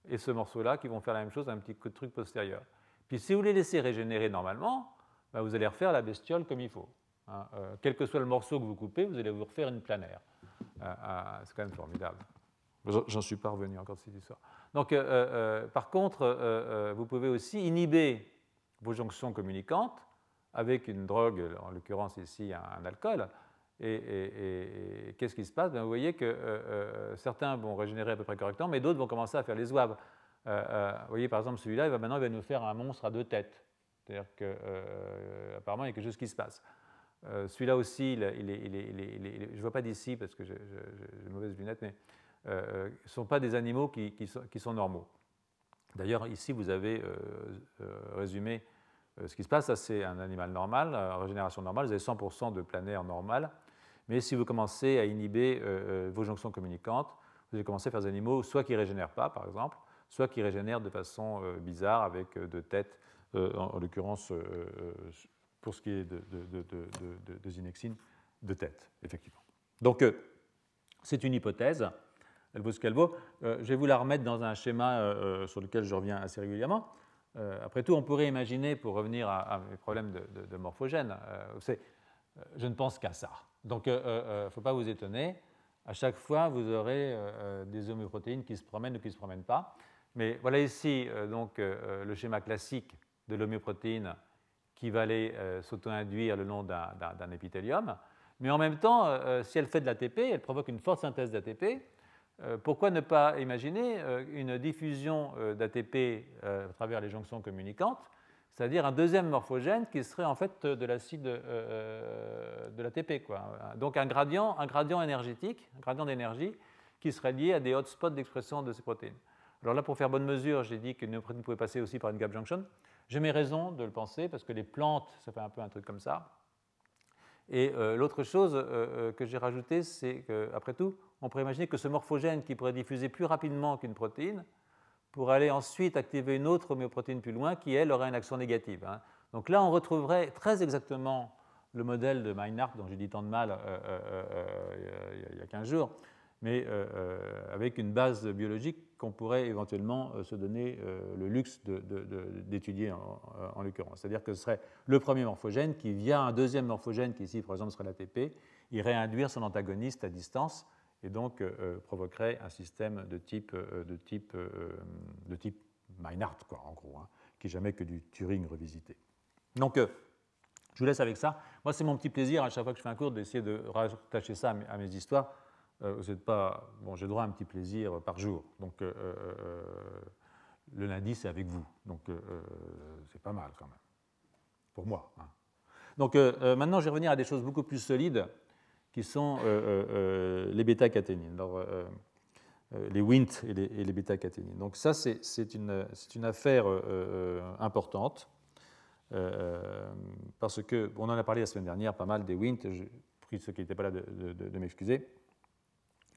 et ce morceau-là qui vont faire la même chose, un petit truc postérieur. Puis si vous les laissez régénérer normalement, bah, vous allez refaire la bestiole comme il faut. Hein. Euh, quel que soit le morceau que vous coupez, vous allez vous refaire une planaire. Euh, euh, c'est quand même formidable. J'en suis pas revenu encore de cette histoire. Donc, par contre, vous pouvez aussi inhiber vos jonctions communicantes avec une drogue, en l'occurrence ici un, alcool. Et, qu'est-ce qui se passe? Ben, Vous voyez que certains vont régénérer à peu près correctement, mais d'autres vont commencer à faire les zouaves. Euh, euh, vous voyez, par exemple, celui-là, va, maintenant, il va nous faire un monstre à deux têtes. C'est-à-dire qu'apparemment, euh, il y a quelque chose qui se passe. celui-là aussi, il je ne vois pas d'ici parce que j'ai de mauvaises lunettes, mais ce ne sont pas des animaux qui, sont, normaux. D'ailleurs, ici, vous avez résumé ce qui se passe. C'est un animal normal, régénération normale. Vous avez 100% de planaire normal. Mais si vous commencez à inhiber vos jonctions communicantes, vous allez commencer à faire des animaux soit qui ne régénèrent pas, par exemple, soit qui régénèrent de façon euh, bizarre avec euh, deux têtes, euh, en, l'occurrence pour ce qui est de, de, de, de effectivement. Donc, c'est une hypothèse, elle vaut ce qu'elle vaut. je vais vous la remettre dans un schéma sur lequel je reviens assez régulièrement. Après tout, on pourrait imaginer, pour revenir à, mes problèmes de, morphogène, je ne pense qu'à ça. Donc, il ne faut pas vous étonner. À chaque fois, vous aurez des homéoprotéines qui se promènent ou qui ne se promènent pas. Mais voilà ici euh, donc, euh, euh, le schéma classique de l'homéoprotéine qui va aller s'auto-induire le long d'un épithélium. Mais en même temps, si elle fait de l'ATP, elle provoque une forte synthèse d'ATP. Pourquoi ne pas imaginer une diffusion d'ATP à travers les jonctions communicantes, c'est-à-dire un deuxième morphogène qui serait en fait de l'acide de l'ATP. Donc un gradient, un gradient énergétique, un gradient d'énergie qui serait lié à des hotspots d'expression de ces protéines. Alors là, pour faire bonne mesure, j'ai dit que une protéine pouvait passer aussi par une gap junction. J'ai mes raisons de le penser, parce que les plantes, ça fait un peu un truc comme ça. Et euh, l'autre chose euh, euh, que j'ai rajouté, c'est qu'après tout, on pourrait imaginer que ce morphogène qui pourrait diffuser plus rapidement qu'une protéine pourrait aller ensuite activer une autre homéoprotéine plus loin qui, elle, aurait une action négative. Hein. Donc là, on retrouverait très exactement le modèle de Meinhardt dont j'ai dit tant de mal il y a 15 jours, mais euh, euh, avec une base biologique qu'on pourrait éventuellement euh, se donner le luxe d'étudier en, l'occurrence. C'est-à-dire que ce serait le premier morphogène qui, via un deuxième morphogène, qui ici par exemple serait l'ATP, irait induire son antagoniste à distance et donc provoquerait un système de type, de type, de type Meinhardt, quoi, en gros, hein, qui n'est jamais que du Turing revisité. Donc, je vous laisse avec ça. Moi, c'est mon petit plaisir à chaque fois que je fais un cours d'essayer de rattacher ça à mes histoires euh, vous pas. Bon, j'ai droit à un petit plaisir par jour. Donc, euh, euh, le lundi, c'est avec vous. Donc, c'est pas mal quand même. Pour moi. Hein. Donc, maintenant, je vais revenir à des choses beaucoup plus solides qui sont les bêta-caténines. les WINT et les, bêta-caténines. Donc, ça, c'est une, une, affaire importante. parce que, on en a parlé la semaine dernière pas mal des WINT, j'ai pris ceux qui n'étaient pas là de m'excuser.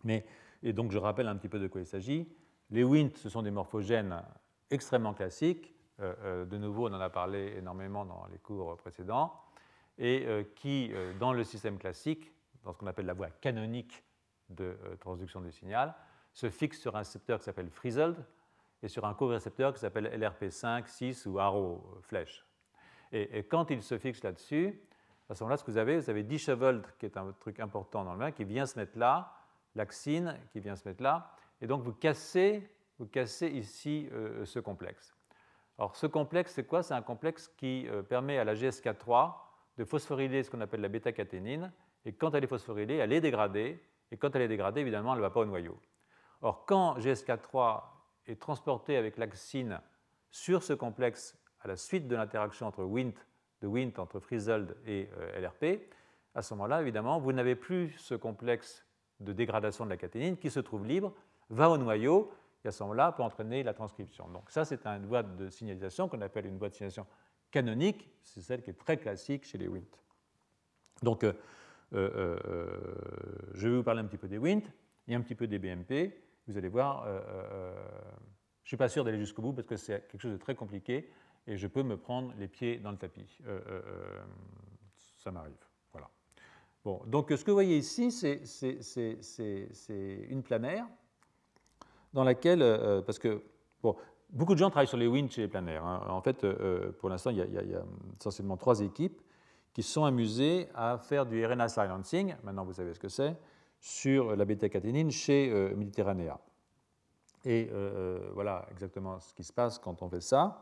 Mais, et donc je rappelle un petit peu de quoi il s'agit. Les WINT, ce sont des morphogènes extrêmement classiques. Euh, euh, de nouveau, on en a parlé énormément dans les cours précédents, et euh, qui, dans le système classique, dans ce qu'on appelle la voie canonique de transduction du signal, se fixent sur un récepteur qui s'appelle Frizzled et sur un co-récepteur qui s'appelle LRP5, 6 ou arrow, flèche. Et, quand il se fixe là-dessus, à ce moment-là, ce que vous avez, vous avez disheveled, qui est un truc important dans le main, qui vient se mettre là, l'axine qui vient se mettre là, et donc vous cassez, vous cassez ici euh, ce complexe. Alors ce complexe, c'est quoi? C'est un complexe qui euh, permet à la GSK3 de phosphoryler ce qu'on appelle la bêta-caténine, et quand elle est phosphorylée, elle est dégradée, et quand elle est dégradée, évidemment, elle ne va pas au noyau. Or, quand GSK3 est transporté avec l'axine sur ce complexe à la suite de l'interaction entre WINT, de WINT entre Frizzled et euh, LRP, à ce moment-là, évidemment, vous n'avez plus ce complexe de dégradation de la caténine qui se trouve libre, va au noyau et à ce moment-là peut entraîner la transcription. Donc ça, c'est une boîte de signalisation qu'on appelle une boîte de signalisation canonique, c'est celle qui est très classique chez les WINT. Donc euh, euh, euh, je vais vous parler un petit peu des WINT et un petit peu des BMP. Vous allez voir, je ne suis pas sûr d'aller jusqu'au bout parce que c'est quelque chose de très compliqué et je peux me prendre les pieds dans le tapis. ça m'arrive. Donc ce que vous voyez ici, c'est une planaire dans laquelle, euh, parce que beaucoup de gens travaillent sur les winds chez les planaires. Hein. En fait, euh, pour l'instant, il, y, a essentiellement trois équipes qui sont amusées à faire du RNA silencing, maintenant vous savez ce que c'est, sur la bêta-caténine chez euh. Et voilà exactement ce qui se passe quand on fait ça.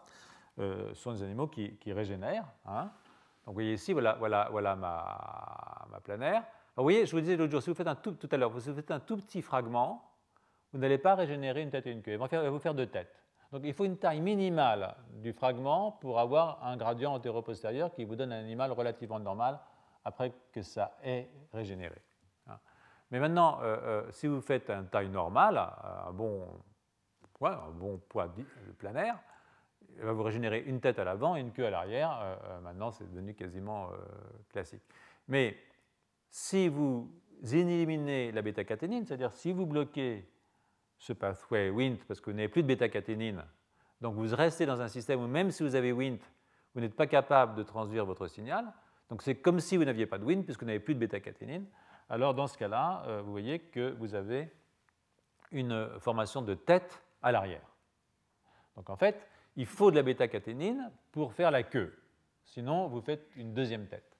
ce sont des animaux qui, régénèrent. Hein. Donc vous voyez ici, voilà, voilà, voilà ma, planaire. vous voyez, je vous disais l'autre jour, si vous faites un tout, tout à l'heure, vous faites un tout petit fragment, vous n'allez pas régénérer une tête et une queue. Il va vous faire deux têtes. Donc il faut une taille minimale du fragment pour avoir un gradient antéro-postérieur qui vous donne un animal relativement normal après que ça ait régénéré. Hein. Mais maintenant, euh, euh, si vous faites une taille normale, un bon, ouais, un bon poids planaire, il va vous régénérer une tête à l'avant et une queue à l'arrière. Euh, euh, maintenant, c'est devenu quasiment euh, classique. Mais si vous éliminez la bêta-caténine, c'est-à-dire si vous bloquez ce pathway Wnt parce que vous n'avez plus de bêta-caténine, donc vous restez dans un système où même si vous avez Wnt, vous n'êtes pas capable de transduire votre signal. Donc c'est comme si vous n'aviez pas de Wnt puisque vous n'avez plus de bêta-caténine. Alors dans ce cas-là, vous voyez que vous avez une formation de tête à l'arrière. Donc en fait, il faut de la bêta-caténine pour faire la queue. Sinon, vous faites une deuxième tête.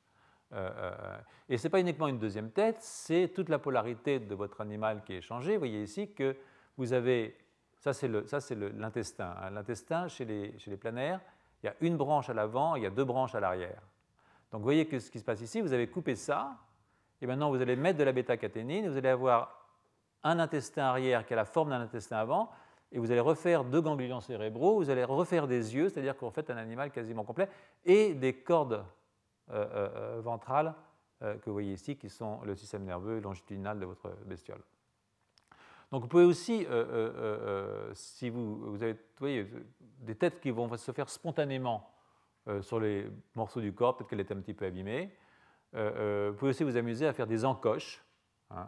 Euh, euh, et ce n'est pas uniquement une deuxième tête, c'est toute la polarité de votre animal qui est changée. Vous voyez ici que vous avez, ça c'est l'intestin. Hein. L'intestin, chez les, chez les planaires, il y a une branche à l'avant, il y a deux branches à l'arrière. Donc vous voyez que ce qui se passe ici, vous avez coupé ça, et maintenant vous allez mettre de la bêta-caténine, vous allez avoir un intestin arrière qui a la forme d'un intestin avant, et vous allez refaire deux ganglions cérébraux, vous allez refaire des yeux, c'est-à-dire que vous faites un animal quasiment complet, et des cordes ventrales que vous voyez ici, qui sont le système nerveux longitudinal de votre bestiole. Donc vous pouvez aussi, si vous, avez des têtes qui vont se faire spontanément sur les morceaux du corps, peut-être qu'elle est un petit peu abîmée, vous pouvez aussi vous amuser à faire des encoches hein,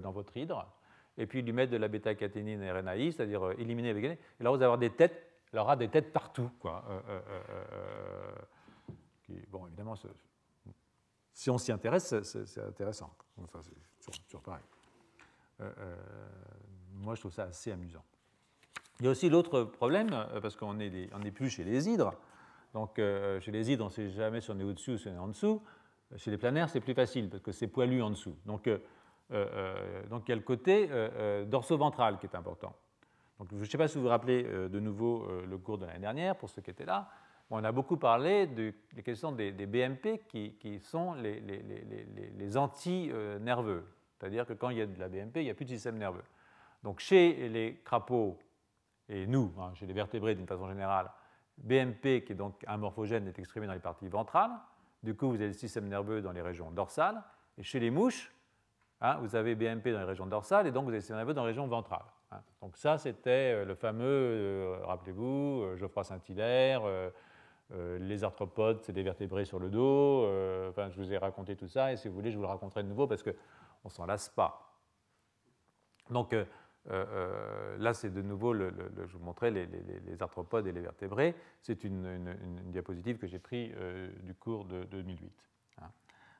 dans votre hydre, et puis lui mettre de la bêta-caténine et RNAi, c'est-à-dire éliminer les Et là, vous allez avoir des têtes, il aura des têtes partout. Quoi. bon, évidemment, si on s'y intéresse, c'est intéressant. Ça, c'est toujours pareil. Euh, euh, moi, je trouve ça assez amusant. Il y a aussi l'autre problème, euh, parce qu'on n'est est plus chez les hydres. Donc, chez les hydres, on ne sait jamais si on est au-dessus ou si on est en dessous. Chez les planaires, c'est plus facile, parce que c'est poilu en dessous. Donc, donc, il y a le côté dorso-ventral qui est important. Donc, je ne sais pas si vous vous rappelez de nouveau le cours de l'année dernière, pour ceux qui étaient là. On a beaucoup parlé des questions des, BMP qui, sont les, les anti-nerveux. C'est-à-dire que quand il y a de la BMP, il n'y a plus de système nerveux. Donc chez les crapauds et nous, hein, chez les vertébrés d'une façon générale, BMP, qui est donc un morphogène, est exprimé dans les parties ventrales. Du coup, vous avez le système nerveux dans les régions dorsales. Et chez les mouches, hein, vous avez BMP dans les régions dorsales et donc vous avez nerveux dans les régions ventrales. Hein. Donc ça, c'était euh, le fameux, euh, rappelez-vous, euh, Geoffroy Saint-Hilaire, les arthropodes, c'est des vertébrés sur le dos. enfin, je vous ai raconté tout ça et si vous voulez, je vous le raconterai de nouveau parce que on ne s'en lasse pas. Donc là, c'est de nouveau, je vous montrais les, arthropodes et les vertébrés. C'est une, diapositive que j'ai prise du cours de, 2008. Hein.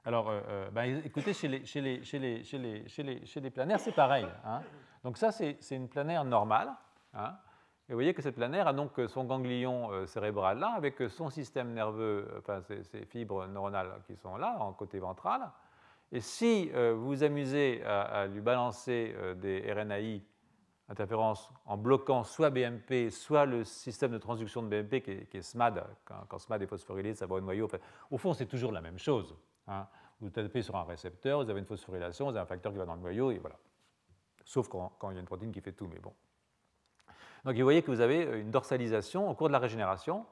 Alors, bah, écoutez, chez les, chez les, chez les, chez les, chez les, chez les planaires, c'est pareil. Hein. Donc ça, c'est une planaire normale. Hein. Et vous voyez que cette planaire a donc son ganglion cérébral là, avec son système nerveux, enfin ces, fibres neuronales qui sont là, en côté ventral, et si euh, vous vous amusez à, lui balancer euh, des RNAi interférences en bloquant soit BMP, soit le système de transduction de BMP qui est, SMAD, quand, SMAD est phosphorylé, ça va au noyau. au fond, c'est toujours la même chose. Hein? Vous tapez sur un récepteur, vous avez une phosphorylation, vous avez un facteur qui va dans le noyau, et voilà. Sauf quand, il y a une protéine qui fait tout, mais bon. Donc vous voyez que vous avez une dorsalisation au cours de la régénération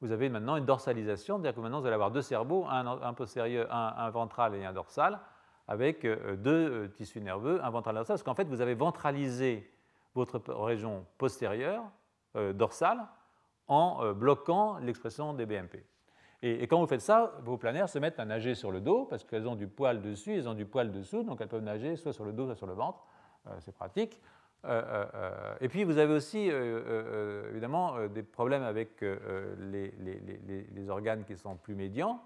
vous avez maintenant une dorsalisation, c'est-à-dire que maintenant vous allez avoir deux cerveaux, un, postérieur, un, ventral et un dorsal, avec euh, deux euh, tissus nerveux, un ventral et un dorsal, parce qu'en fait vous avez ventralisé votre région postérieure, euh, dorsale, en bloquant l'expression des BMP. Et, quand vous faites ça, vos planaires se mettent à nager sur le dos, parce qu'elles ont du poil dessus, elles ont du poil dessous, donc elles peuvent nager soit sur le dos, soit sur le ventre, c'est pratique. Euh, euh, euh, et puis vous avez aussi évidemment des problèmes avec les, organes qui sont plus médians,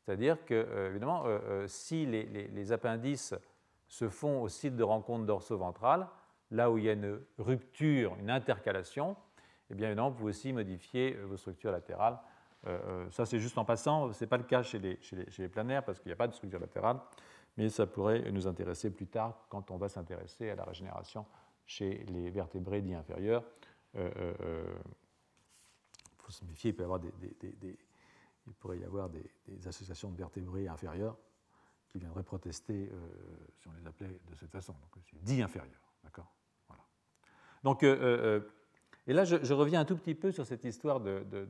c'est-à-dire que évidemment si les, appendices se font au site de rencontre dorso-ventrale, là où il y a une rupture, une intercalation, eh bien évidemment vous pouvez aussi modifier vos structures latérales. Ça c'est juste en passant, ce n'est pas le cas chez les, chez planaires parce qu'il n'y a pas de structure latérale, mais ça pourrait nous intéresser plus tard quand on va s'intéresser à la régénération chez les vertébrés dits inférieurs. Il euh, euh, euh, faut se méfier, il, peut y avoir des, pourrait y avoir des, associations de vertébrés inférieurs qui viendraient protester si on les appelait de cette façon. Donc, dit inférieur. D'accord? Voilà. Donc, et là, je, reviens un tout petit peu sur cette histoire de, de,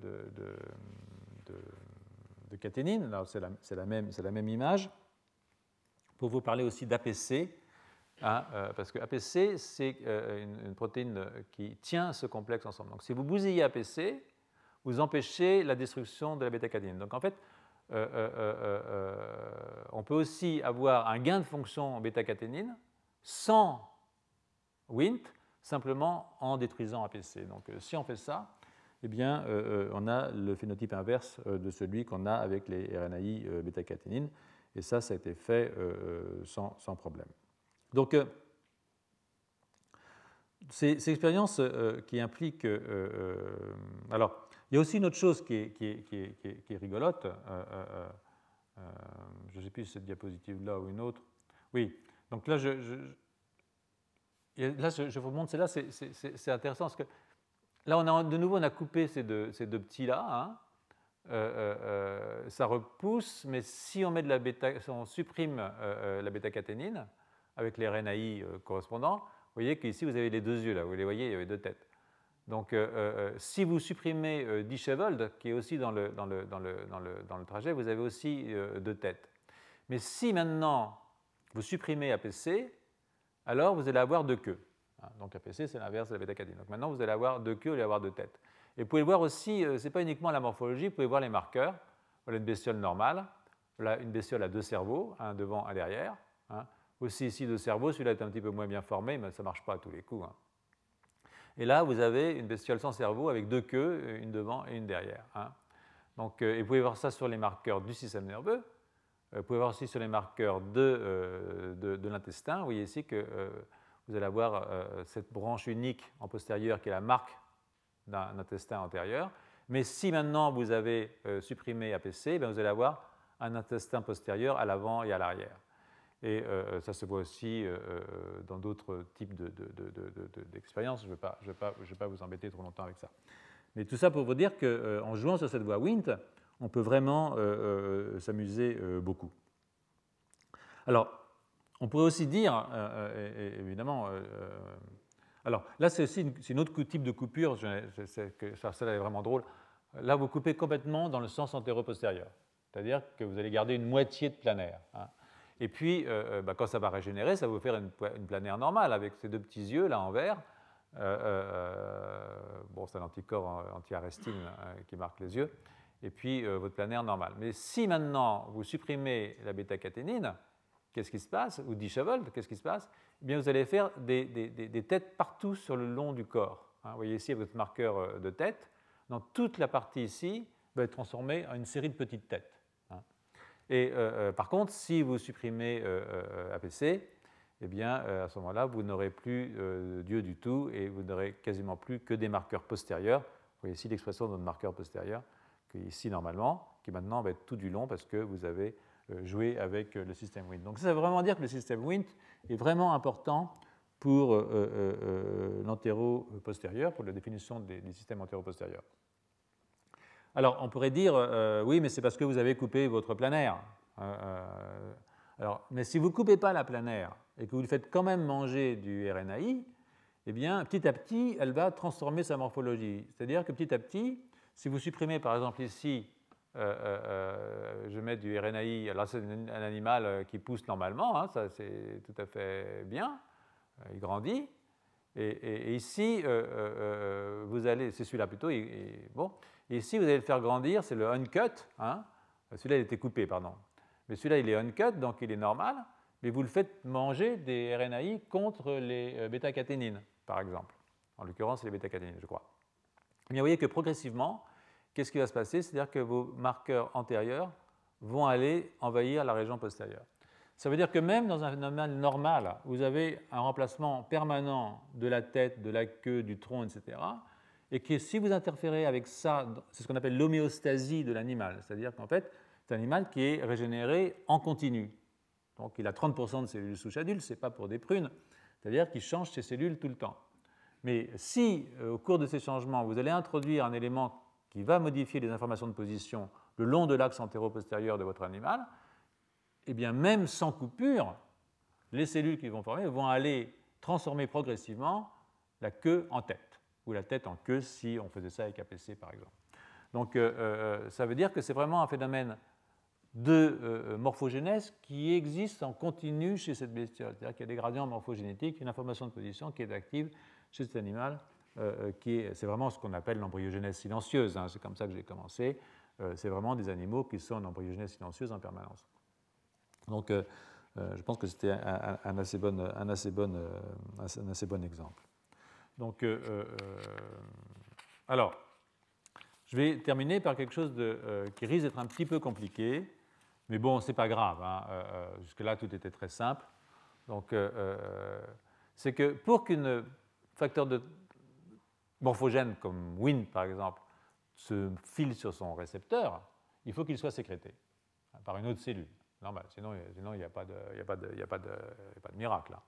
caténine. C'est la, même image. Pour vous parler aussi d'APC, Hein, euh, parce que APC, c'est euh, une, protéine qui tient ce complexe ensemble. Donc si vous bousillez APC, vous empêchez la destruction de la bêta-caténine. Donc en fait, euh, on peut aussi avoir un gain de fonction en bêta-caténine sans WNT, simplement en détruisant APC. Donc si on fait ça, eh bien, on a le phénotype inverse de celui qu'on a avec les RNAi bêta-caténine. Et ça, ça a été fait sans, sans problème. Donc, euh, ces, expériences euh, qui impliquent. Euh, alors, il y a aussi une autre chose qui est, qui rigolote. je ne sais plus si cette diapositive-là ou une autre. Oui, donc là, je, là, je, vous montre, c'est là, c'est intéressant parce que là, de nouveau, on a coupé ces deux, petits-là. Hein. ça repousse, mais si on, met de la si on supprime la bêta-caténine, avec les RNAi correspondants, vous voyez qu'ici vous avez les deux yeux, là, vous les voyez, il y avait deux têtes. Donc, si vous supprimez Disheveled, qui est aussi dans le, dans le, dans le, dans le trajet, vous avez aussi deux têtes. Mais si maintenant vous supprimez APC, alors vous allez avoir deux queues. Hein, donc APC, c'est l'inverse de la bêta-caténine. Donc maintenant, vous allez avoir deux queues au lieu d'avoir deux têtes. Et vous pouvez voir aussi, ce n'est pas uniquement la morphologie, vous pouvez voir les marqueurs. Voilà une bestiole normale, voilà une bestiole à deux cerveaux, un devant, un derrière. Hein. Aussi ici deux cerveaux, celui-là est un petit peu moins bien formé, mais ça ne marche pas à tous les coups. Hein. Et là, vous avez une bestiole sans cerveau avec deux queues, une devant et une derrière. Donc, euh, et vous pouvez voir ça sur les marqueurs du système nerveux. Euh, vous pouvez voir aussi sur les marqueurs de, euh, de, l'intestin. Vous voyez ici que vous allez avoir cette branche unique en postérieur qui est la marque d'un intestin antérieur. Mais si maintenant vous avez euh, supprimé APC, ben, vous allez avoir un intestin postérieur à l'avant et à l'arrière. Et euh, ça se voit aussi euh, dans d'autres types d'expériences. De, de, je ne vais, pas vous embêter trop longtemps avec ça. Mais tout ça pour vous dire qu'en jouant sur cette voie WINT, on peut vraiment s'amuser beaucoup. Alors, on pourrait aussi dire, évidemment, alors là, c'est aussi une, autre type de coupure, ça, ça est vraiment drôle. Là, vous coupez complètement dans le sens antéro-postérieur, c'est-à-dire que vous allez garder une moitié de planaire. Hein. Et puis, euh, euh, bah, quand ça va régénérer, ça va vous faire une, planaire normale avec ces deux petits yeux là en vert. Euh, bon, c'est un anticorps anti-arrestine hein, qui marque les yeux. Et puis, votre planaire normal. Mais si maintenant vous supprimez la bêta-caténine, qu'est-ce qui se passe? Ou disheveled, qu'est-ce qui se passe? Eh bien, vous allez faire des, têtes partout sur le long du corps. Hein. Vous voyez ici votre marqueur de tête. Dans toute la partie ici va être transformée en une série de petites têtes. Hein. Et euh, euh, par contre, si vous supprimez euh, APC, eh bien, à ce moment-là, vous n'aurez plus Dieu du tout et vous n'aurez quasiment plus que des marqueurs postérieurs. Vous voyez ici l'expression de notre marqueur postérieur, ici normalement, qui maintenant va être tout du long parce que vous avez joué avec le système WINT. Donc ça veut vraiment dire que le système WINT est vraiment important pour euh, euh, euh, l'antéro-postérieur, pour la définition des, systèmes antéro-postérieurs. Alors, on pourrait dire, oui, mais c'est parce que vous avez coupé votre planaire. alors, mais si vous ne coupez pas la planaire et que vous lui faites quand même manger du RNAi, eh bien, petit à petit, elle va transformer sa morphologie. C'est-à-dire que petit à petit, si vous supprimez par exemple ici euh, euh, euh, je mets du RNAi, alors c'est un animal qui pousse normalement, hein, ça c'est tout à fait bien, il grandit. Et, ici, vous allez, c'est celui-là plutôt, bon, et ici vous allez le faire grandir, c'est le uncut, hein, celui-là il était coupé, pardon. Mais celui-là il est uncut, donc il est normal, mais vous le faites manger des RNAi contre les bêta-caténines, par exemple. En l'occurrence, c'est les bêta-caténines, je crois. Vous voyez que progressivement, qu'est-ce qui va se passer? C'est-à-dire que vos marqueurs antérieurs vont aller envahir la région postérieure. Ça veut dire que même dans un phénomène normal, vous avez un remplacement permanent de la tête, de la queue, du tronc, etc. Et que si vous interférez avec ça, c'est ce qu'on appelle l'homéostasie de l'animal. C'est-à-dire qu'en fait, c'est un animal qui est régénéré en continu. Donc il a 30% de cellules souches adultes, ce n'est pas pour des prunes. C'est-à-dire qu'il change ses cellules tout le temps. Mais si, euh, au cours de ces changements, vous allez introduire un élément qui va modifier les informations de position le long de l'axe antéro-postérieur de votre animal, eh bien même sans coupure, les cellules qui vont former vont aller transformer progressivement la queue en tête, ou la tête en queue si on faisait ça avec APC par exemple. Donc euh, euh, ça veut dire que c'est vraiment un phénomène de euh, morphogénèse qui existe en continu chez cette bestiole. C'est-à-dire qu'il y a des gradients morphogénétiques, une information de position qui est active chez cet animal euh, euh, c'est vraiment ce qu'on appelle l'embryogénèse silencieuse. Hein, c'est comme ça que j'ai commencé. Euh, c'est vraiment des animaux qui sont en embryogénèse silencieuse en permanence. Donc, je pense que c'était un, assez bon, un, assez bon, un assez bon exemple. Donc, alors, je vais terminer par quelque chose qui risque d'être un petit peu compliqué, mais bon, c'est pas grave. Hein, Jusque-là, tout était très simple. Donc, c'est que pour qu'une facteur de morphogène comme Wnt par exemple se file sur son récepteur, il faut qu'il soit sécrété par une autre cellule. Normal, sinon il n'y a, pas de, miracle. Hein.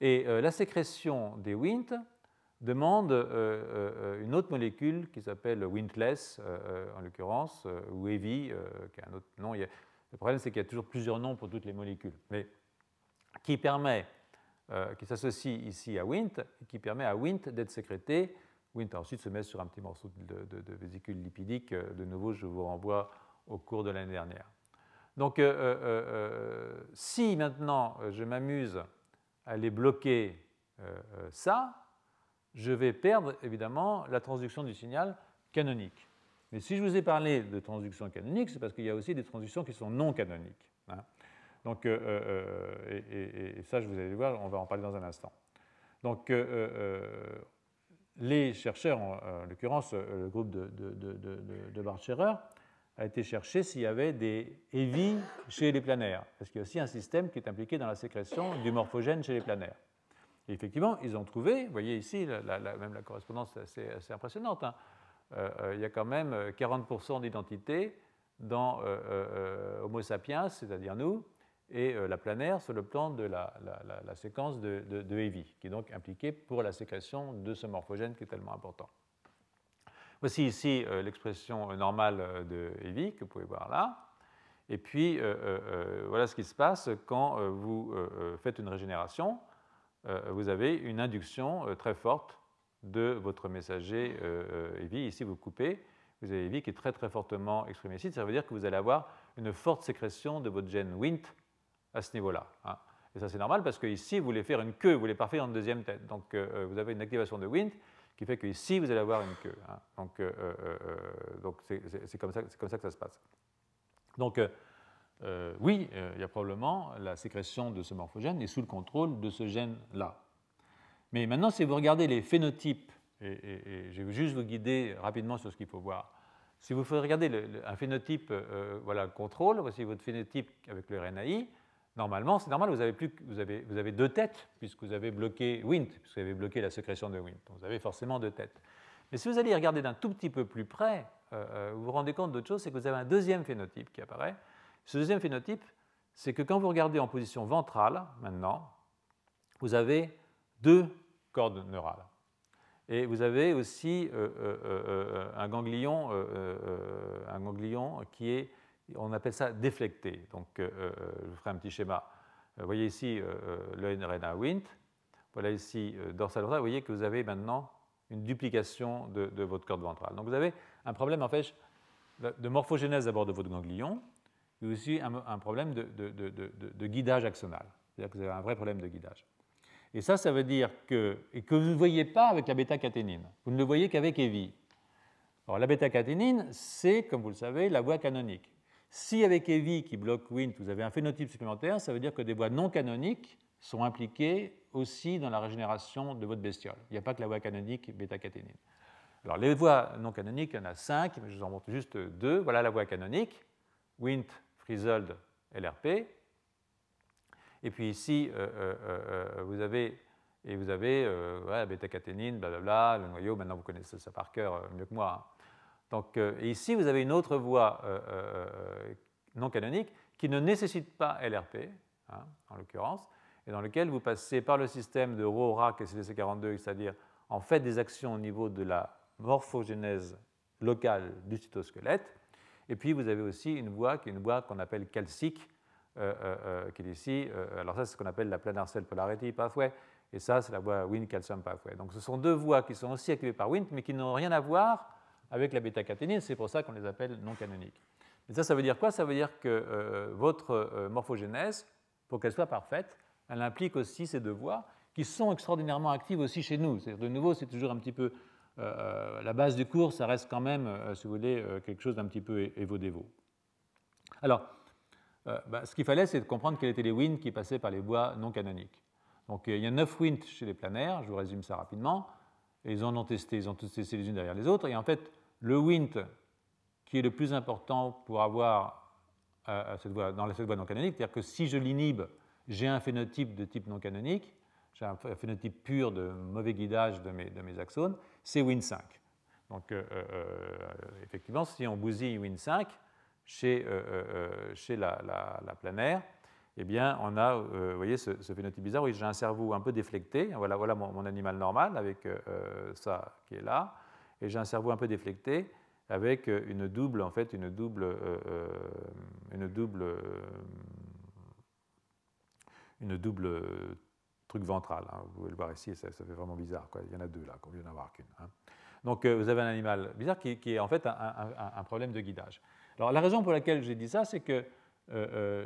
Et euh, la sécrétion des Wnt demande euh, euh, une autre molécule qui s'appelle Wintless, en l'occurrence, ou EVI, qui a un autre nom. le problème, c'est qu'il y a toujours plusieurs noms pour toutes les molécules, mais qui permet qui s'associe ici à Wnt qui permet à Wnt d'être sécrété. Wnt ensuite se met sur un petit morceau de, vésicule lipidique. De nouveau, je vous renvoie au cours de l'année dernière. Donc, si maintenant je m'amuse à aller bloquer ça, je vais perdre évidemment la transduction du signal canonique. Mais si je vous ai parlé de transduction canonique, c'est parce qu'il y a aussi des transductions qui sont non canoniques. Hein. Donc, euh, euh, euh, et, ça, je vous allez voir, on va en parler dans un instant. Donc, les chercheurs, en, l'occurrence le groupe de, de, de, Bart-Scherer, a été chercher s'il y avait des EVI chez les planaires, parce qu'il y a aussi un système qui est impliqué dans la sécrétion du morphogène chez les planaires. Et effectivement, ils ont trouvé, vous voyez ici, même la correspondance est assez, impressionnante, hein. euh, euh, il y a quand même 40% euh, d'identité dans Homo sapiens, c'est-à-dire nous, et la planaire sur le plan de la, séquence de, de, EVI, qui est donc impliquée pour la sécrétion de ce morphogène qui est tellement important. Voici ici l'expression normale de EVI que vous pouvez voir là. Et puis, voilà ce qui se passe quand vous faites une régénération. Euh, vous avez une induction euh, très forte de votre messager. Euh, ici, vous coupez, vous avez EVI qui est très très fortement exprimé ici. Ça veut dire que vous allez avoir une forte sécrétion de votre gène WNT à ce niveau-là. Hein. Et ça, c'est normal parce que ici, vous voulez faire une queue, vous voulez pas faire une deuxième tête. Donc, vous avez une activation de WNT qui fait que ici, vous allez avoir une queue. Donc, c'est comme, ça, que ça se passe. Donc, euh, oui, euh, il y a probablement la sécrétion de ce morphogène est sous le contrôle de ce gène-là. Mais maintenant, si vous regardez les phénotypes, et, je vais juste vous guider rapidement sur ce qu'il faut voir. Si vous regardez un phénotype, euh, voilà, contrôle, voici votre phénotype avec le RNAi, normalement, c'est normal, vous avez, plus, vous, avez, vous avez deux têtes, puisque vous avez bloqué Wnt, puisque vous avez bloqué la sécrétion de Wnt. Vous avez forcément deux têtes. Mais si vous allez regarder d'un tout petit peu plus près, vous vous rendez compte d'autre chose, c'est que vous avez un deuxième phénotype qui apparaît, ce deuxième phénotype, c'est que quand vous regardez en position ventrale, maintenant, vous avez deux cordes neurales. Et vous avez aussi euh, euh, euh, un, ganglion, un ganglion qui est, on appelle ça déflecté. Donc, je vous ferai un petit schéma. Vous voyez ici le RNA Wnt. Voilà ici dorsal ventrale. Vous voyez que vous avez maintenant une duplication de, votre corde ventrale. Donc, vous avez un problème en fait de morphogénèse d'abord de votre ganglion, a aussi un, problème de, guidage axonal. C'est-à-dire que vous avez un vrai problème de guidage. Et ça, ça veut dire que, et que vous ne voyez pas avec la bêta-caténine. Vous ne le voyez qu'avec EVI. Alors, la bêta-caténine, c'est, comme vous le savez, la voie canonique. Si avec EVI qui bloque WNT, vous avez un phénotype supplémentaire, ça veut dire que des voies non canoniques sont impliquées aussi dans la régénération de votre bestiole. Il n'y a pas que la voie canonique bêta-caténine. Alors, les voies non canoniques, il y en a cinq, mais je vous en montre juste deux. Voilà la voie canonique. WNT Frizzled LRP. Et puis ici, euh, euh, euh, vous avez, et vous avez ouais, bêta-caténine, blablabla, le noyau, maintenant vous connaissez ça par cœur mieux que moi. Hein. Donc, et ici, vous avez une autre voie non canonique qui ne nécessite pas LRP, hein, en l'occurrence, et dans lequel vous passez par le système de RORAC et CDC42, c'est-à-dire en fait des actions au niveau de la morphogénèse locale du cytosquelette, et puis vous avez aussi une voie qui est une voie qu'on appelle calcique, euh, euh, euh, qui est ici. alors ça, c'est ce qu'on appelle la planar cell polarity pathway, et ça, c'est la voie Wnt calcium pathway. Donc ce sont deux voies qui sont aussi activées par Wnt, mais qui n'ont rien à voir avec la bêta-caténine. C'est pour ça qu'on les appelle non canoniques. Et ça, ça veut dire quoi? Ça veut dire que votre morphogénèse, pour qu'elle soit parfaite, elle implique aussi ces deux voies qui sont extraordinairement actives aussi chez nous. De nouveau, c'est toujours un petit peu euh, euh, la base du cours, ça reste quand même, euh, si vous voulez, quelque chose d'un petit peu évo-dévo. Alors, bah, ce qu'il fallait, c'est de comprendre quels étaient les winds qui passaient par les voies non canoniques. Donc, il y a 9 winds chez les planaires, je vous résume ça rapidement. ils en ont testé, ils ont tous testé les unes derrière les autres. Et en fait, le wind qui est le plus important pour avoir cette voie, dans cette voie non canonique, c'est-à-dire que si je l'inhibe, j'ai un phénotype de type non canonique, j'ai un phénotype pur de mauvais guidage de mes, axones, c'est Win5. Donc, euh, euh, euh, effectivement, si on bousille Win5 chez, chez la, la, planaire, eh bien, on a, vous voyez, ce, phénotype bizarre. Oui, j'ai un cerveau un peu déflecté. Voilà, voilà mon, animal normal avec ça qui est là. Et j'ai un cerveau un peu déflecté avec une double, en fait, une double, une double, une double truc ventral. Hein. Vous pouvez le voir ici, ça, fait vraiment bizarre. Il y en a deux là, qu'on vient d'avoir qu'une. Hein. Donc vous avez un animal bizarre qui, est en fait un, problème de guidage. Alors la raison pour laquelle j'ai dit ça, c'est que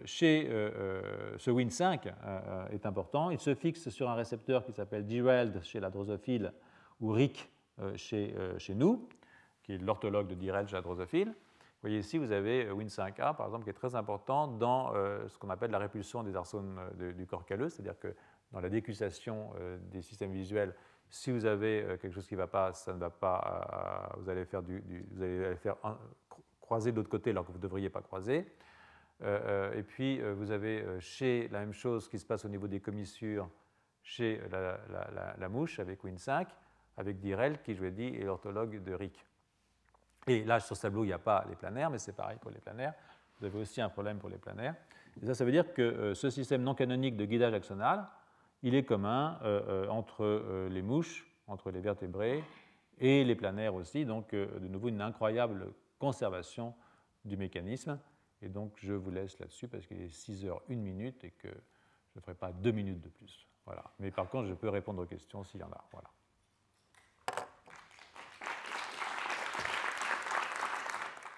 chez ce Win5 est important. Il se fixe sur un récepteur qui s'appelle Derailed chez la drosophile ou RIC chez, chez nous, qui est l'orthologue de chez la drosophile. Vous voyez ici, vous avez Win5A, par exemple, qui est très important dans ce qu'on appelle la répulsion des arsones du corps calleux, c'est-à-dire que dans la décussation des systèmes visuels, si vous avez quelque chose qui ne va pas, ça ne va pas, vous allez faire, faire croiser de l'autre côté alors que vous ne devriez pas croiser. Euh, euh, et puis, euh, vous avez chez la même chose qui se passe au niveau des commissures chez la, mouche avec Win5, avec Direl, qui, je vous l'ai dit, est l'orthologue de Rick. Et là, sur ce tableau, il n'y a pas les planaires, mais c'est pareil pour les planaires. Vous avez aussi un problème pour les planaires. Et ça, ça veut dire que ce système non canonique de guidage axonal, il est commun entre les mouches, entre les vertébrés et les planaires aussi. Donc, de nouveau, une incroyable conservation du mécanisme. Et donc, je vous laisse là-dessus parce qu'il est 6 heures 1 minute et que je ne ferai pas 2 minutes de plus. Voilà. Mais par contre, je peux répondre aux questions s'il y en a. Voilà.